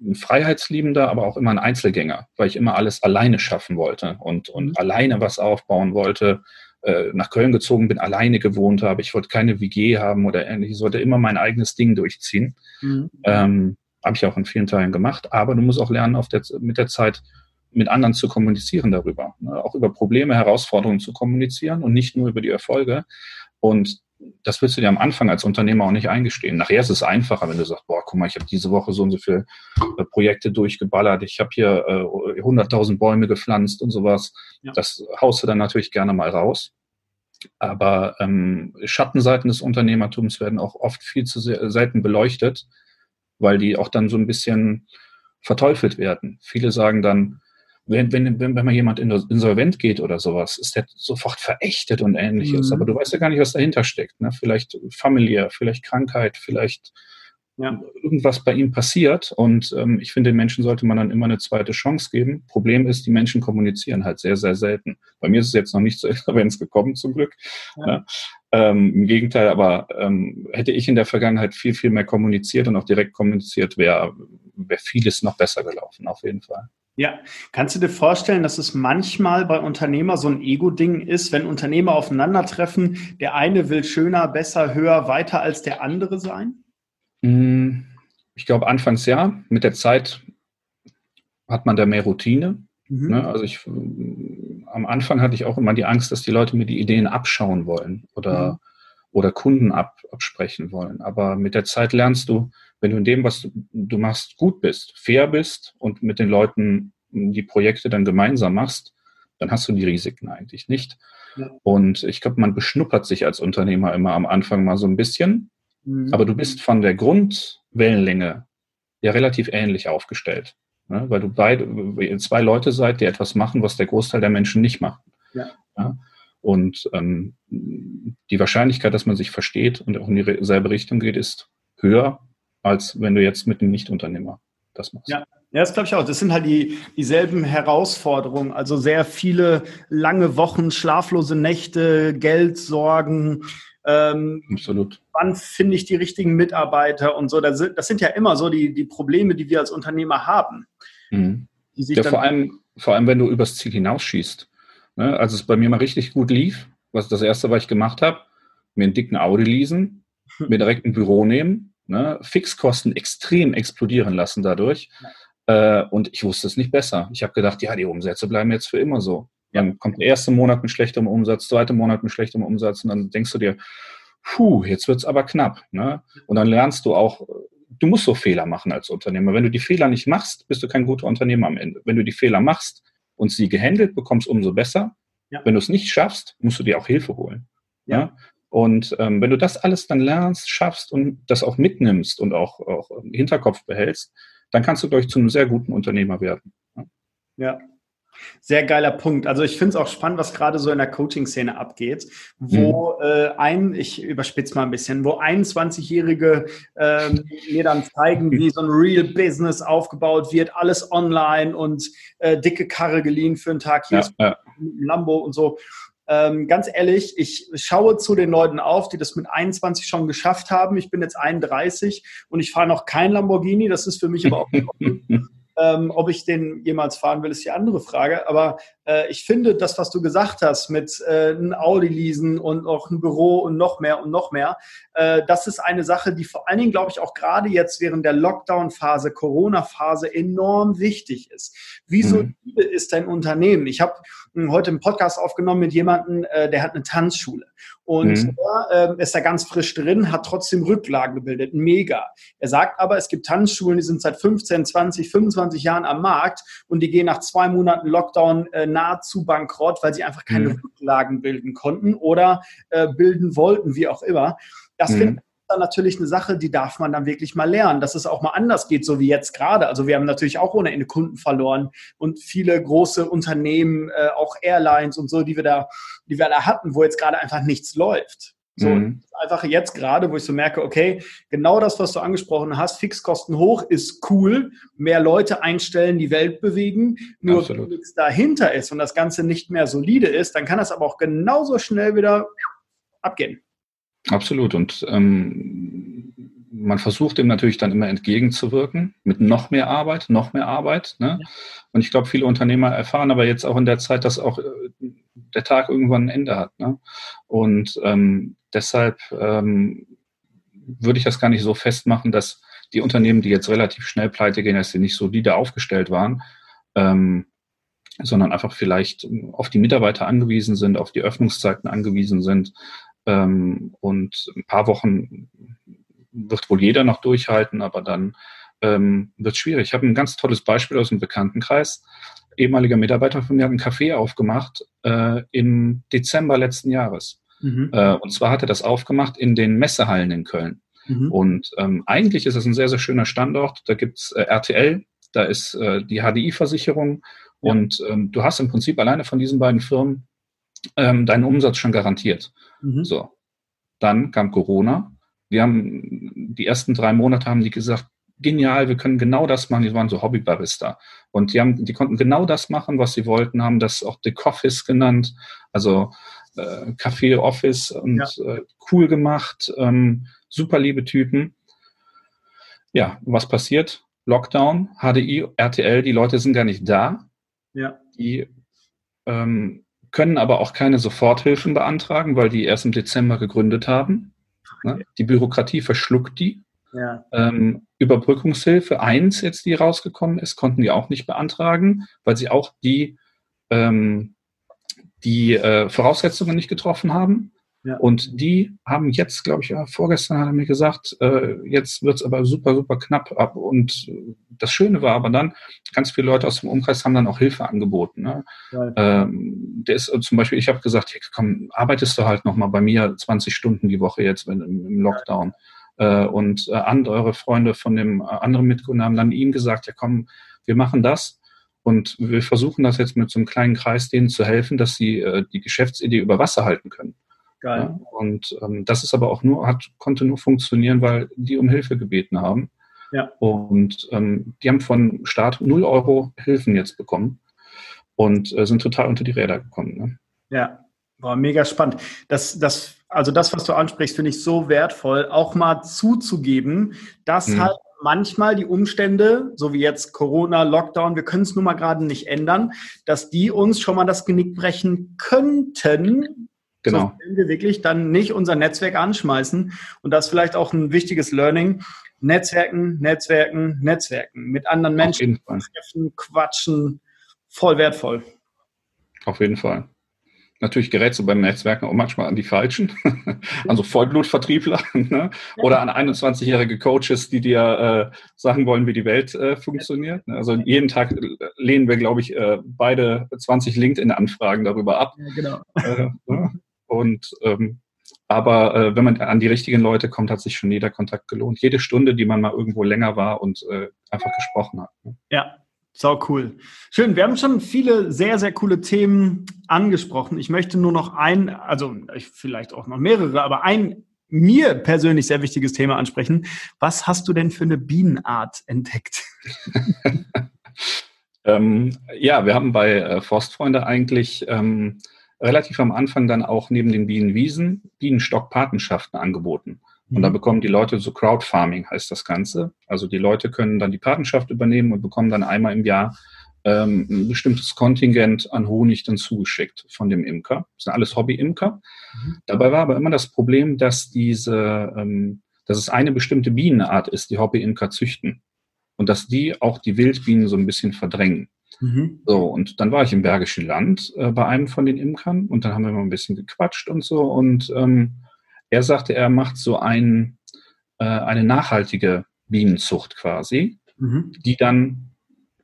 ein Freiheitsliebender, aber auch immer ein Einzelgänger, weil ich immer alles alleine schaffen wollte und, und mhm. alleine was aufbauen wollte. Äh, nach Köln gezogen bin, alleine gewohnt habe. Ich wollte keine WG haben oder ähnliches. Ich wollte immer mein eigenes Ding durchziehen. Mhm. Ähm, habe ich auch in vielen Teilen gemacht. Aber du musst auch lernen, auf der, mit der Zeit mit anderen zu kommunizieren darüber, ne? auch über Probleme, Herausforderungen zu kommunizieren und nicht nur über die Erfolge. Und das willst du dir am Anfang als Unternehmer auch nicht eingestehen. Nachher ist es einfacher, wenn du sagst, boah, guck mal, ich habe diese Woche so und so viele äh, Projekte durchgeballert, ich habe hier äh, 100.000 Bäume gepflanzt und sowas. Ja. Das haust du dann natürlich gerne mal raus. Aber ähm, Schattenseiten des Unternehmertums werden auch oft viel zu selten beleuchtet, weil die auch dann so ein bisschen verteufelt werden. Viele sagen dann, wenn, wenn, wenn, wenn mal jemand insolvent geht oder sowas, ist der sofort verächtet und ähnliches. Mhm. Aber du weißt ja gar nicht, was dahinter steckt. Ne? Vielleicht familiär, vielleicht Krankheit, vielleicht ja. irgendwas bei ihm passiert. Und ähm, ich finde, den Menschen sollte man dann immer eine zweite Chance geben. Problem ist, die Menschen kommunizieren halt sehr, sehr selten. Bei mir ist es jetzt noch nicht zur Insolvenz gekommen, zum Glück. Ja. Ja. Ähm, Im Gegenteil, aber ähm, hätte ich in der Vergangenheit viel, viel mehr kommuniziert und auch direkt kommuniziert, wäre wär vieles noch besser gelaufen, auf jeden Fall. Ja, kannst du dir vorstellen, dass es manchmal bei Unternehmer so ein Ego-Ding ist, wenn Unternehmer aufeinandertreffen, der eine will schöner, besser, höher, weiter als der andere sein? Hm, ich glaube, anfangs ja. Mit der Zeit hat man da mehr Routine. Mhm. Ne? Also ich, am Anfang hatte ich auch immer die Angst, dass die Leute mir die Ideen abschauen wollen oder, mhm. oder Kunden ab, absprechen wollen. Aber mit der Zeit lernst du, wenn du in dem, was du, machst, gut bist, fair bist und mit den Leuten die Projekte dann gemeinsam machst, dann hast du die Risiken eigentlich nicht. Ja. Und ich glaube, man beschnuppert sich als Unternehmer immer am Anfang mal so ein bisschen, mhm. aber du bist von der Grundwellenlänge ja relativ ähnlich aufgestellt. Ne? Weil du beide, zwei Leute seid, die etwas machen, was der Großteil der Menschen nicht macht. Ja. ja? Und ähm, die Wahrscheinlichkeit, dass man sich versteht und auch in dieselbe Richtung geht, ist höher, als wenn du jetzt mit einem Nichtunternehmer das machst. Ja. Ja, das glaube ich auch. Das sind halt die, dieselben Herausforderungen. Also sehr viele lange Wochen, schlaflose Nächte, Geldsorgen. Ähm, Absolut. Wann finde ich die richtigen Mitarbeiter und so? Das sind, das sind ja immer so die, die Probleme, die wir als Unternehmer haben. Mhm. ja, vor, allem, vor allem, wenn du übers Ziel hinausschießt. Ne? Als es bei mir mal richtig gut lief, was das erste, was ich gemacht habe, mir einen dicken Audi leasen, mir direkt ein Büro nehmen, ne, Fixkosten extrem explodieren lassen dadurch. Ja. Äh, und ich wusste es nicht besser. Ich habe gedacht, ja, die Umsätze bleiben jetzt für immer so. Dann kommt der erste Monat mit schlechtem Umsatz, zweite Monat mit schlechtem Umsatz und dann denkst du dir, puh, jetzt wird's aber knapp. Ne? Und dann lernst du auch, du musst so Fehler machen als Unternehmer. Wenn du die Fehler nicht machst, bist du kein guter Unternehmer am Ende. Wenn du die Fehler machst und sie gehandelt bekommst, umso besser. Ja. Wenn du es nicht schaffst, musst du dir auch Hilfe holen. Ja. Und ähm, wenn du das alles dann lernst, schaffst und das auch mitnimmst und auch, auch im Hinterkopf behältst, dann kannst du, glaube ich, zu einem sehr guten Unternehmer werden. Ja, ja. Sehr geiler Punkt. Also ich finde es auch spannend, was gerade so in der Coaching-Szene abgeht, wo mhm. äh, ein, ich überspitze mal ein bisschen, wo 21-Jährige äh, mir dann zeigen, wie so ein Real Business aufgebaut wird, alles online und äh, dicke Karre geliehen für einen Tag. Hier ja, ist ja. Lambo und so. Ähm, ganz ehrlich, ich schaue zu den Leuten auf, die das mit 21 schon geschafft haben. Ich bin jetzt 31 und ich fahre noch kein Lamborghini. Das ist für mich aber auch Ähm, ob ich den jemals fahren will, ist die andere Frage. Aber ich finde, das, was du gesagt hast, mit äh, ein Audi leasen und auch ein Büro und noch mehr und noch mehr, äh, das ist eine Sache, die vor allen Dingen, glaube ich, auch gerade jetzt während der Lockdown-Phase, Corona-Phase enorm wichtig ist. Wie solide mhm. ist dein Unternehmen? Ich habe hm, heute einen Podcast aufgenommen mit jemandem, äh, der hat eine Tanzschule. Und mhm. er äh, ist da ganz frisch drin, hat trotzdem Rücklagen gebildet. Mega. Er sagt aber, es gibt Tanzschulen, die sind seit 15, 20, 25 Jahren am Markt und die gehen nach zwei Monaten Lockdown äh, nahezu bankrott, weil sie einfach keine mhm. Rücklagen bilden konnten oder äh, bilden wollten, wie auch immer. Das mhm. finde ich dann natürlich eine Sache, die darf man dann wirklich mal lernen, dass es auch mal anders geht, so wie jetzt gerade. Also wir haben natürlich auch ohne Ende Kunden verloren und viele große Unternehmen, äh, auch Airlines und so, die wir da, die wir da hatten, wo jetzt gerade einfach nichts läuft. So, mhm. einfach jetzt gerade, wo ich so merke, okay, genau das, was du angesprochen hast, Fixkosten hoch ist cool, mehr Leute einstellen, die Welt bewegen. Nur Absolut. wenn nichts dahinter ist und das Ganze nicht mehr solide ist, dann kann das aber auch genauso schnell wieder abgehen. Absolut. Und ähm, man versucht dem natürlich dann immer entgegenzuwirken mit noch mehr Arbeit, noch mehr Arbeit. Ne? Ja. Und ich glaube, viele Unternehmer erfahren aber jetzt auch in der Zeit, dass auch äh, der Tag irgendwann ein Ende hat. Ne? Und ähm, deshalb ähm, würde ich das gar nicht so festmachen, dass die Unternehmen, die jetzt relativ schnell pleite gehen, dass sie nicht solide aufgestellt waren, ähm, sondern einfach vielleicht auf die Mitarbeiter angewiesen sind, auf die Öffnungszeiten angewiesen sind, ähm, und ein paar Wochen wird wohl jeder noch durchhalten, aber dann ähm, wird es schwierig. Ich habe ein ganz tolles Beispiel aus dem Bekanntenkreis. Ehemaliger Mitarbeiter von mir hat einen Café aufgemacht äh, im Dezember letzten Jahres. Mhm. Äh, und zwar hat er das aufgemacht in den Messehallen in Köln. Mhm. Und ähm, eigentlich ist es ein sehr, sehr schöner Standort. Da gibt's äh, RTL, da ist äh, die HDI-Versicherung ja. und ähm, du hast im Prinzip alleine von diesen beiden Firmen ähm, deinen Umsatz schon garantiert. Mhm. So. Dann kam Corona. Wir haben die ersten drei Monate haben die gesagt, genial, wir können genau das machen. Die waren so Hobbybarista. Und die haben, die konnten genau das machen, was sie wollten, haben das auch The Office genannt, also äh, Café Office und ja. äh, cool gemacht, ähm, super liebe Typen. Ja, was passiert? Lockdown, HDI, RTL, die Leute sind gar nicht da. Ja. Die ähm, können aber auch keine Soforthilfen beantragen, weil die erst im Dezember gegründet haben. Ne? Die Bürokratie verschluckt die. Ja. Ähm, Überbrückungshilfe 1 jetzt, die rausgekommen ist, konnten die auch nicht beantragen, weil sie auch die, ähm, die äh, Voraussetzungen nicht getroffen haben. Und die haben jetzt, glaube ich, ja, vorgestern hat er mir gesagt, äh, jetzt wird's aber super, super knapp ab. Und das Schöne war aber dann, ganz viele Leute aus dem Umkreis haben dann auch Hilfe angeboten. Ne? Ähm, der ist zum Beispiel, ich habe gesagt, hey, komm, arbeitest du halt nochmal bei mir 20 Stunden die Woche jetzt wenn, im Lockdown. Äh, und äh, andere Freunde von dem äh, anderen Mitgründer haben dann ihm gesagt, ja komm, wir machen das. Und wir versuchen das jetzt mit so einem kleinen Kreis denen zu helfen, dass sie äh, die Geschäftsidee über Wasser halten können. Geil. Und ähm, das ist aber auch nur, hat, konnte nur funktionieren, weil die um Hilfe gebeten haben. Ja. Und ähm, die haben von Staat 0 Euro Hilfen jetzt bekommen und äh, sind total unter die Räder gekommen. Ne? Ja, war mega spannend. Das, das, also das, was du ansprichst, finde ich so wertvoll, auch mal zuzugeben, dass hm. halt manchmal die Umstände, so wie jetzt Corona, Lockdown, wir können es nun mal gerade nicht ändern, dass die uns schon mal das Genick brechen könnten, Genau. So, wir wirklich dann nicht unser Netzwerk anschmeißen. Und das ist vielleicht auch ein wichtiges Learning. Netzwerken, Netzwerken, Netzwerken. Mit anderen Menschen treffen, quatschen. Voll wertvoll. Auf jeden Fall. Natürlich gerät so beim Netzwerken auch manchmal an die Falschen, also Vollblutvertriebler ne? oder an 21-jährige Coaches, die dir äh, sagen wollen, wie die Welt äh, funktioniert. Also jeden Tag lehnen wir, glaube ich, äh, beide 20 LinkedIn-Anfragen darüber ab. Ja, genau. Und ähm, aber äh, wenn man an die richtigen Leute kommt, hat sich schon jeder Kontakt gelohnt. Jede Stunde, die man mal irgendwo länger war und äh, einfach gesprochen hat. Ne? Ja, so cool. Schön. Wir haben schon viele sehr, sehr coole Themen angesprochen. Ich möchte nur noch ein, also vielleicht auch noch mehrere, aber ein mir persönlich sehr wichtiges Thema ansprechen. Was hast du denn für eine Bienenart entdeckt? Ähm, ja, wir haben bei äh, Forstfreunde eigentlich ähm, relativ am Anfang dann auch neben den Bienenwiesen Bienenstockpatenschaften angeboten. Und mhm. da bekommen die Leute so Crowdfarming heißt das Ganze. Also die Leute können dann die Patenschaft übernehmen und bekommen dann einmal im Jahr ähm, ein bestimmtes Kontingent an Honig dann zugeschickt von dem Imker. Das sind alles Hobby-Imker. Mhm. Dabei war aber immer das Problem, dass diese, ähm, dass es eine bestimmte Bienenart ist, die Hobby-Imker züchten. Und dass die auch die Wildbienen so ein bisschen verdrängen. Mhm. So, und dann war ich im Bergischen Land äh, bei einem von den Imkern und dann haben wir mal ein bisschen gequatscht und so. Und ähm, er sagte, er macht so ein, äh, eine nachhaltige Bienenzucht quasi, mhm. die dann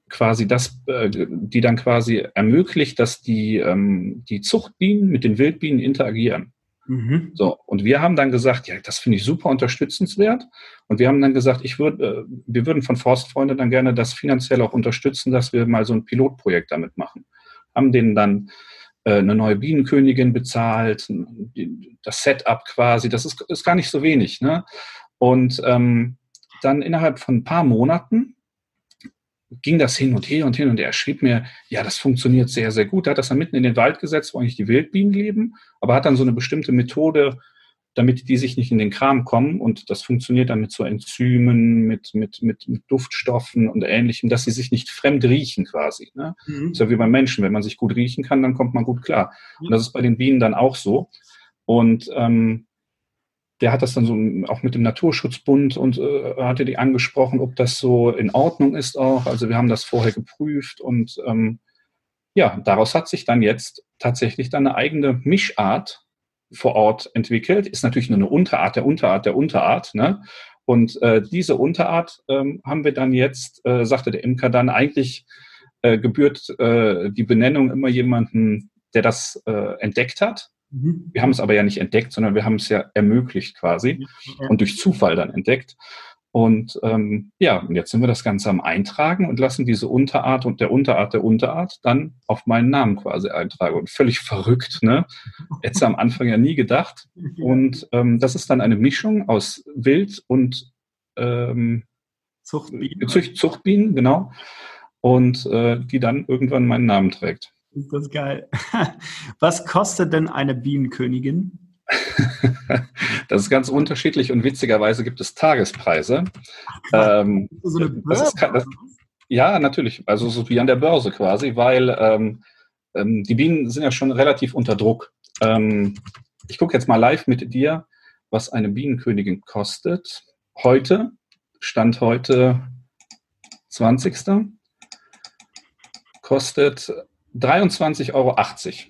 quasi das, äh, die dann quasi ermöglicht, dass die, ähm, die Zuchtbienen mit den Wildbienen interagieren. Mhm. So, und wir haben dann gesagt, ja, das finde ich super unterstützenswert. Und wir haben dann gesagt, ich würde, äh, wir würden von Forstfreunde dann gerne das finanziell auch unterstützen, dass wir mal so ein Pilotprojekt damit machen. Haben denen dann äh, eine neue Bienenkönigin bezahlt, das Setup quasi, das ist, ist gar nicht so wenig. Ne? Und ähm, dann innerhalb von ein paar Monaten ging das hin und her und hin und er schrieb mir, ja, das funktioniert sehr, sehr gut. Er hat das dann mitten in den Wald gesetzt, wo eigentlich die Wildbienen leben, aber hat dann so eine bestimmte Methode, damit die sich nicht in den Kram kommen und das funktioniert dann mit so Enzymen, mit, mit, mit, mit Duftstoffen und ähnlichem, dass sie sich nicht fremd riechen quasi. Ne? Mhm. ist ja wie beim Menschen, wenn man sich gut riechen kann, dann kommt man gut klar. Und das ist bei den Bienen dann auch so. Und ähm, der hat das dann so auch mit dem Naturschutzbund und äh, hatte die angesprochen, ob das so in Ordnung ist auch. Also wir haben das vorher geprüft und ähm, ja, daraus hat sich dann jetzt tatsächlich dann eine eigene Mischart vor Ort entwickelt. Ist natürlich nur eine Unterart der Unterart der Unterart. Ne? Und äh, diese Unterart ähm, haben wir dann jetzt, äh, sagte der Imker dann, eigentlich äh, gebührt äh, die Benennung immer jemanden, der das äh, entdeckt hat. Mhm. Wir haben es aber ja nicht entdeckt, sondern wir haben es ja ermöglicht quasi mhm. und durch Zufall dann entdeckt. Und ähm, ja, und jetzt sind wir das Ganze am Eintragen und lassen diese Unterart und der Unterart der Unterart dann auf meinen Namen quasi eintragen. Und völlig verrückt, ne? Hätte am Anfang ja nie gedacht. Und ähm, das ist dann eine Mischung aus Wild und ähm, Zuchtbienen. Zuchtbienen, genau. Und äh, die dann irgendwann meinen Namen trägt. Ist das geil. Was kostet denn eine Bienenkönigin? das ist ganz unterschiedlich und witzigerweise gibt es Tagespreise. Ähm, so das ist, das, ja, natürlich. Also so wie an der Börse quasi, weil ähm, ähm, die Bienen sind ja schon relativ unter Druck. Ähm, ich gucke jetzt mal live mit dir, was eine Bienenkönigin kostet. Heute, Stand heute 20. kostet 23,80 Euro.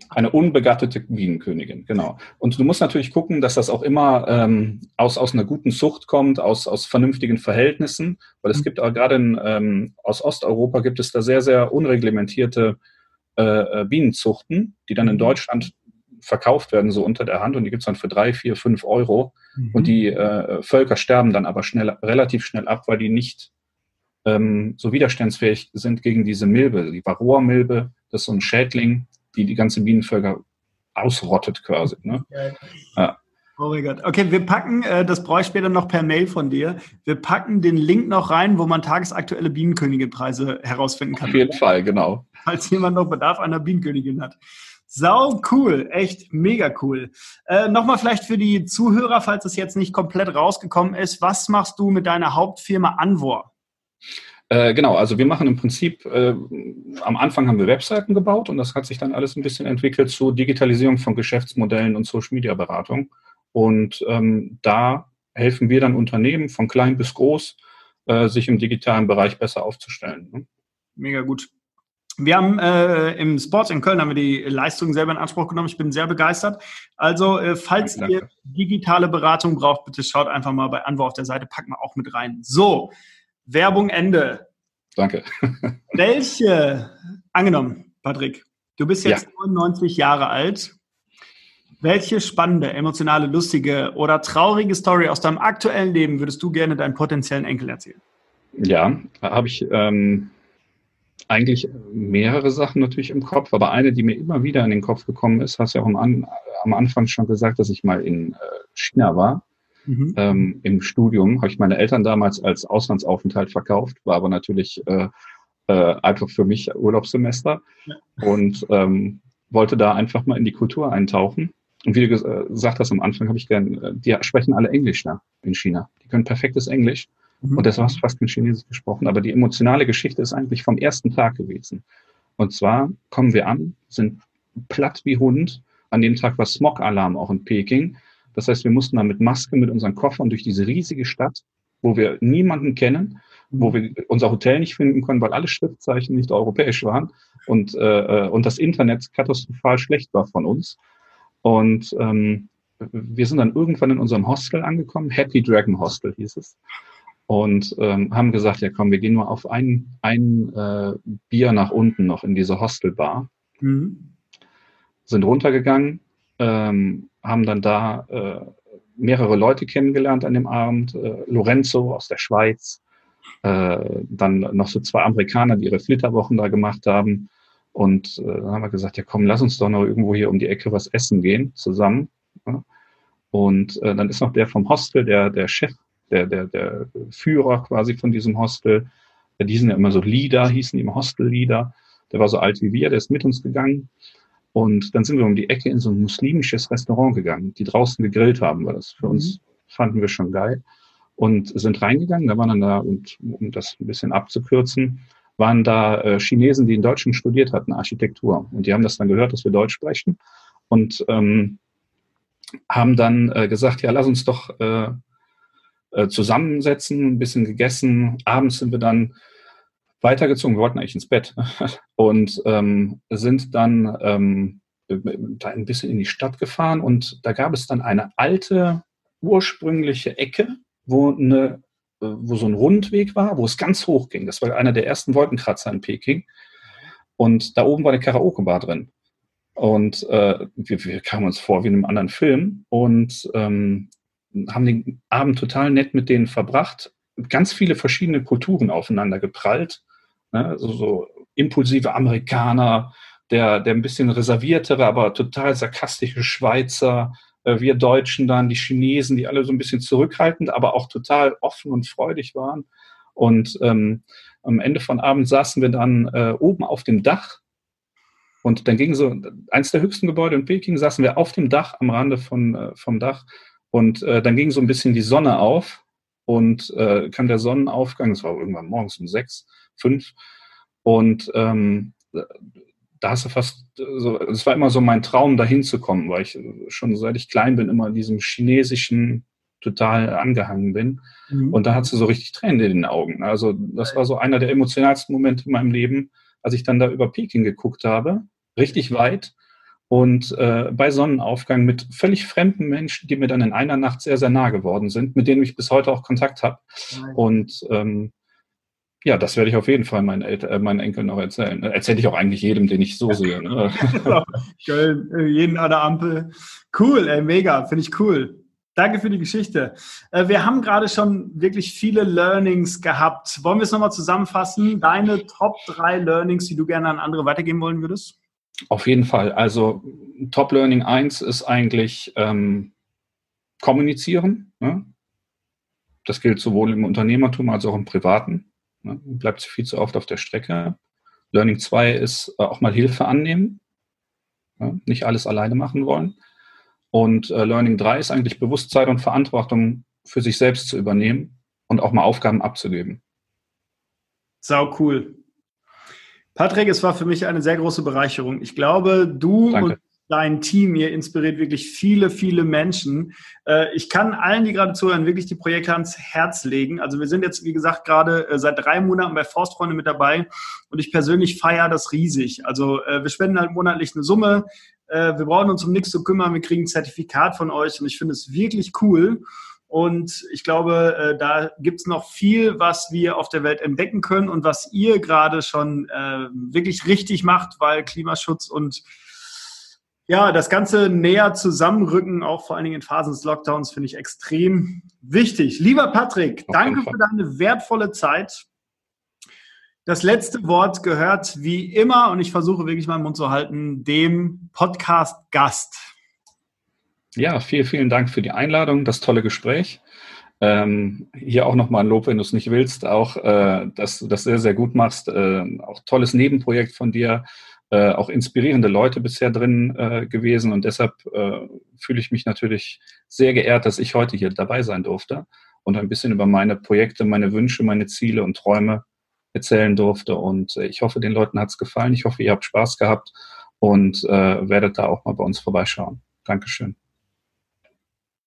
Eine unbegattete Bienenkönigin, genau. Und du musst natürlich gucken, dass das auch immer ähm, aus, aus einer guten Zucht kommt, aus, aus vernünftigen Verhältnissen, weil es mhm. gibt auch gerade in, ähm, aus Osteuropa gibt es da sehr, sehr unreglementierte äh, äh, Bienenzuchten, die dann in mhm. Deutschland verkauft werden, so unter der Hand, und die gibt es dann für drei, vier, fünf Euro. Mhm. Und die äh, Völker sterben dann aber schnell, relativ schnell ab, weil die nicht ähm, so widerstandsfähig sind gegen diese Milbe. Die Varroa-Milbe, das ist so ein Schädling, die die ganze Bienenvölker ausrottet quasi. Ne? Ja. Oh mein Gott. Okay, wir packen, äh, das brauche ich später noch per Mail von dir. Wir packen den Link noch rein, wo man tagesaktuelle Bienenköniginpreise herausfinden kann. Auf jeden Fall, genau. Falls jemand noch Bedarf einer Bienenkönigin hat. Sau cool, echt mega cool. Äh, Nochmal vielleicht für die Zuhörer, falls es jetzt nicht komplett rausgekommen ist, was machst du mit deiner Hauptfirma Anvor? Äh, genau, also wir machen im Prinzip, äh, am Anfang haben wir Webseiten gebaut und das hat sich dann alles ein bisschen entwickelt zur Digitalisierung von Geschäftsmodellen und Social Media Beratung. Und ähm, da helfen wir dann Unternehmen von klein bis groß, äh, sich im digitalen Bereich besser aufzustellen. Ne? Mega gut. Wir haben äh, im Sports in Köln haben wir die Leistung selber in Anspruch genommen. Ich bin sehr begeistert. Also, äh, falls Danke. ihr digitale Beratung braucht, bitte schaut einfach mal bei Anwar auf der Seite, packen wir auch mit rein. So, Werbung Ende. Danke. Welche, angenommen, Patrick, du bist jetzt ja. 99 Jahre alt. Welche spannende, emotionale, lustige oder traurige Story aus deinem aktuellen Leben würdest du gerne deinen potenziellen Enkel erzählen? Ja, habe ich ähm, eigentlich mehrere Sachen natürlich im Kopf, aber eine, die mir immer wieder in den Kopf gekommen ist, hast ja auch am, am Anfang schon gesagt, dass ich mal in äh, China war Mhm. Ähm, Im Studium habe ich meine Eltern damals als Auslandsaufenthalt verkauft, war aber natürlich äh, äh, einfach für mich Urlaubssemester ja. und ähm, wollte da einfach mal in die Kultur eintauchen. Und wie du äh, gesagt hast am Anfang, habe ich gern, äh, die sprechen alle Englisch da in China. Die können perfektes Englisch. Mhm. Und das war fast kein Chinesisch gesprochen. Aber die emotionale Geschichte ist eigentlich vom ersten Tag gewesen. Und zwar kommen wir an, sind platt wie Hund. An dem Tag war Smog-Alarm auch in Peking. Das heißt, wir mussten dann mit Maske, mit unseren Koffern durch diese riesige Stadt, wo wir niemanden kennen, wo wir unser Hotel nicht finden können, weil alle Schriftzeichen nicht europäisch waren und, äh, äh, und das Internet katastrophal schlecht war von uns. Und ähm, wir sind dann irgendwann in unserem Hostel angekommen, Happy Dragon Hostel hieß es, und ähm, haben gesagt, ja komm, wir gehen nur auf ein, ein äh, Bier nach unten noch in diese Hostelbar. Mhm. Sind runtergegangen, ähm, haben dann da äh, mehrere Leute kennengelernt an dem Abend. Äh, Lorenzo aus der Schweiz, äh, dann noch so zwei Amerikaner, die ihre Flitterwochen da gemacht haben. Und äh, dann haben wir gesagt, ja komm, lass uns doch noch irgendwo hier um die Ecke was essen gehen zusammen. Ja. Und äh, dann ist noch der vom Hostel, der, der Chef, der, der, der Führer quasi von diesem Hostel. Die sind ja immer so Leader, hießen die im Hostel-Leader. Der war so alt wie wir, der ist mit uns gegangen. Und dann sind wir um die Ecke in so ein muslimisches Restaurant gegangen, die draußen gegrillt haben, weil das für mhm. uns fanden wir schon geil. Und sind reingegangen, da waren dann da, und um das ein bisschen abzukürzen, waren da äh, Chinesen, die in Deutschland studiert hatten, Architektur. Und die haben das dann gehört, dass wir Deutsch sprechen und ähm, haben dann äh, gesagt, ja, lass uns doch äh, äh, zusammensetzen, ein bisschen gegessen. Abends sind wir dann weitergezogen. Wir wollten eigentlich ins Bett und ähm, sind dann ähm, da ein bisschen in die Stadt gefahren und da gab es dann eine alte ursprüngliche Ecke, wo eine wo so ein Rundweg war, wo es ganz hoch ging. Das war einer der ersten Wolkenkratzer in Peking. Und da oben war eine Karaoke-Bar drin. Und äh, wir, wir kamen uns vor wie in einem anderen Film und ähm, haben den Abend total nett mit denen verbracht. Ganz viele verschiedene Kulturen aufeinander geprallt. Ne? Also so impulsive Amerikaner, der, der ein bisschen reserviertere, aber total sarkastische Schweizer, äh, wir Deutschen dann, die Chinesen, die alle so ein bisschen zurückhaltend, aber auch total offen und freudig waren. Und ähm, am Ende von Abend saßen wir dann äh, oben auf dem Dach und dann ging so, eins der höchsten Gebäude in Peking, saßen wir auf dem Dach, am Rande von, äh, vom Dach. Und äh, dann ging so ein bisschen die Sonne auf und äh, kam der Sonnenaufgang, es war irgendwann morgens um sechs, fünf. Und ähm, da hast du fast, so, es war immer so mein Traum, da hinzukommen, weil ich schon seit ich klein bin immer diesem chinesischen total angehangen bin. Mhm. Und da hast du so richtig Tränen in den Augen. Also das war so einer der emotionalsten Momente in meinem Leben, als ich dann da über Peking geguckt habe, richtig weit und äh, bei Sonnenaufgang mit völlig fremden Menschen, die mir dann in einer Nacht sehr, sehr nah geworden sind, mit denen ich bis heute auch Kontakt habe. Und ähm, ja, das werde ich auf jeden Fall meinen, äh, meinen Enkeln noch erzählen. Erzähle ich auch eigentlich jedem, den ich so sehe. Ne? Köln, äh, jeden an der Ampel. Cool, ey, mega, finde ich cool. Danke für die Geschichte. Äh, wir haben gerade schon wirklich viele Learnings gehabt. Wollen wir es nochmal zusammenfassen? Deine Top 3 Learnings, die du gerne an andere weitergeben wollen würdest? Auf jeden Fall. Also Top Learning 1 ist eigentlich ähm, kommunizieren. Ne? Das gilt sowohl im Unternehmertum als auch im Privaten. Ne? Bleibt viel zu oft auf der Strecke. Learning 2 ist äh, auch mal Hilfe annehmen, ne? nicht alles alleine machen wollen. Und äh, Learning 3 ist eigentlich Bewusstsein und Verantwortung für sich selbst zu übernehmen und auch mal Aufgaben abzugeben. Sau cool. Patrick, es war für mich eine sehr große Bereicherung. Ich glaube, du Danke. und dein Team hier inspiriert wirklich viele, viele Menschen. Äh, ich kann allen, die gerade zuhören, wirklich die Projekte ans Herz legen. Also wir sind jetzt, wie gesagt, gerade äh, seit drei Monaten bei Forstfreunde mit dabei und ich persönlich feiere das riesig. Also äh, wir spenden halt monatlich eine Summe. Wir brauchen uns um nichts zu kümmern. Wir kriegen ein Zertifikat von euch und ich finde es wirklich cool. Und ich glaube, da gibt es noch viel, was wir auf der Welt entdecken können und was ihr gerade schon wirklich richtig macht, weil Klimaschutz und ja, das Ganze näher zusammenrücken, auch vor allen Dingen in Phasen des Lockdowns, finde ich extrem wichtig. Lieber Patrick, danke für deine wertvolle Zeit. Das letzte Wort gehört wie immer, und ich versuche wirklich meinen Mund zu halten, dem Podcast-Gast. Ja, vielen, vielen Dank für die Einladung, das tolle Gespräch. Ähm, hier auch nochmal ein Lob, wenn du es nicht willst, auch, äh, dass du das sehr, sehr gut machst. Äh, auch tolles Nebenprojekt von dir, äh, auch inspirierende Leute bisher drin äh, gewesen und deshalb äh, fühle ich mich natürlich sehr geehrt, dass ich heute hier dabei sein durfte und ein bisschen über meine Projekte, meine Wünsche, meine Ziele und Träume erzählen durfte. Und äh, ich hoffe, den Leuten hat es gefallen. Ich hoffe, ihr habt Spaß gehabt und äh, werdet da auch mal bei uns vorbeischauen. Dankeschön.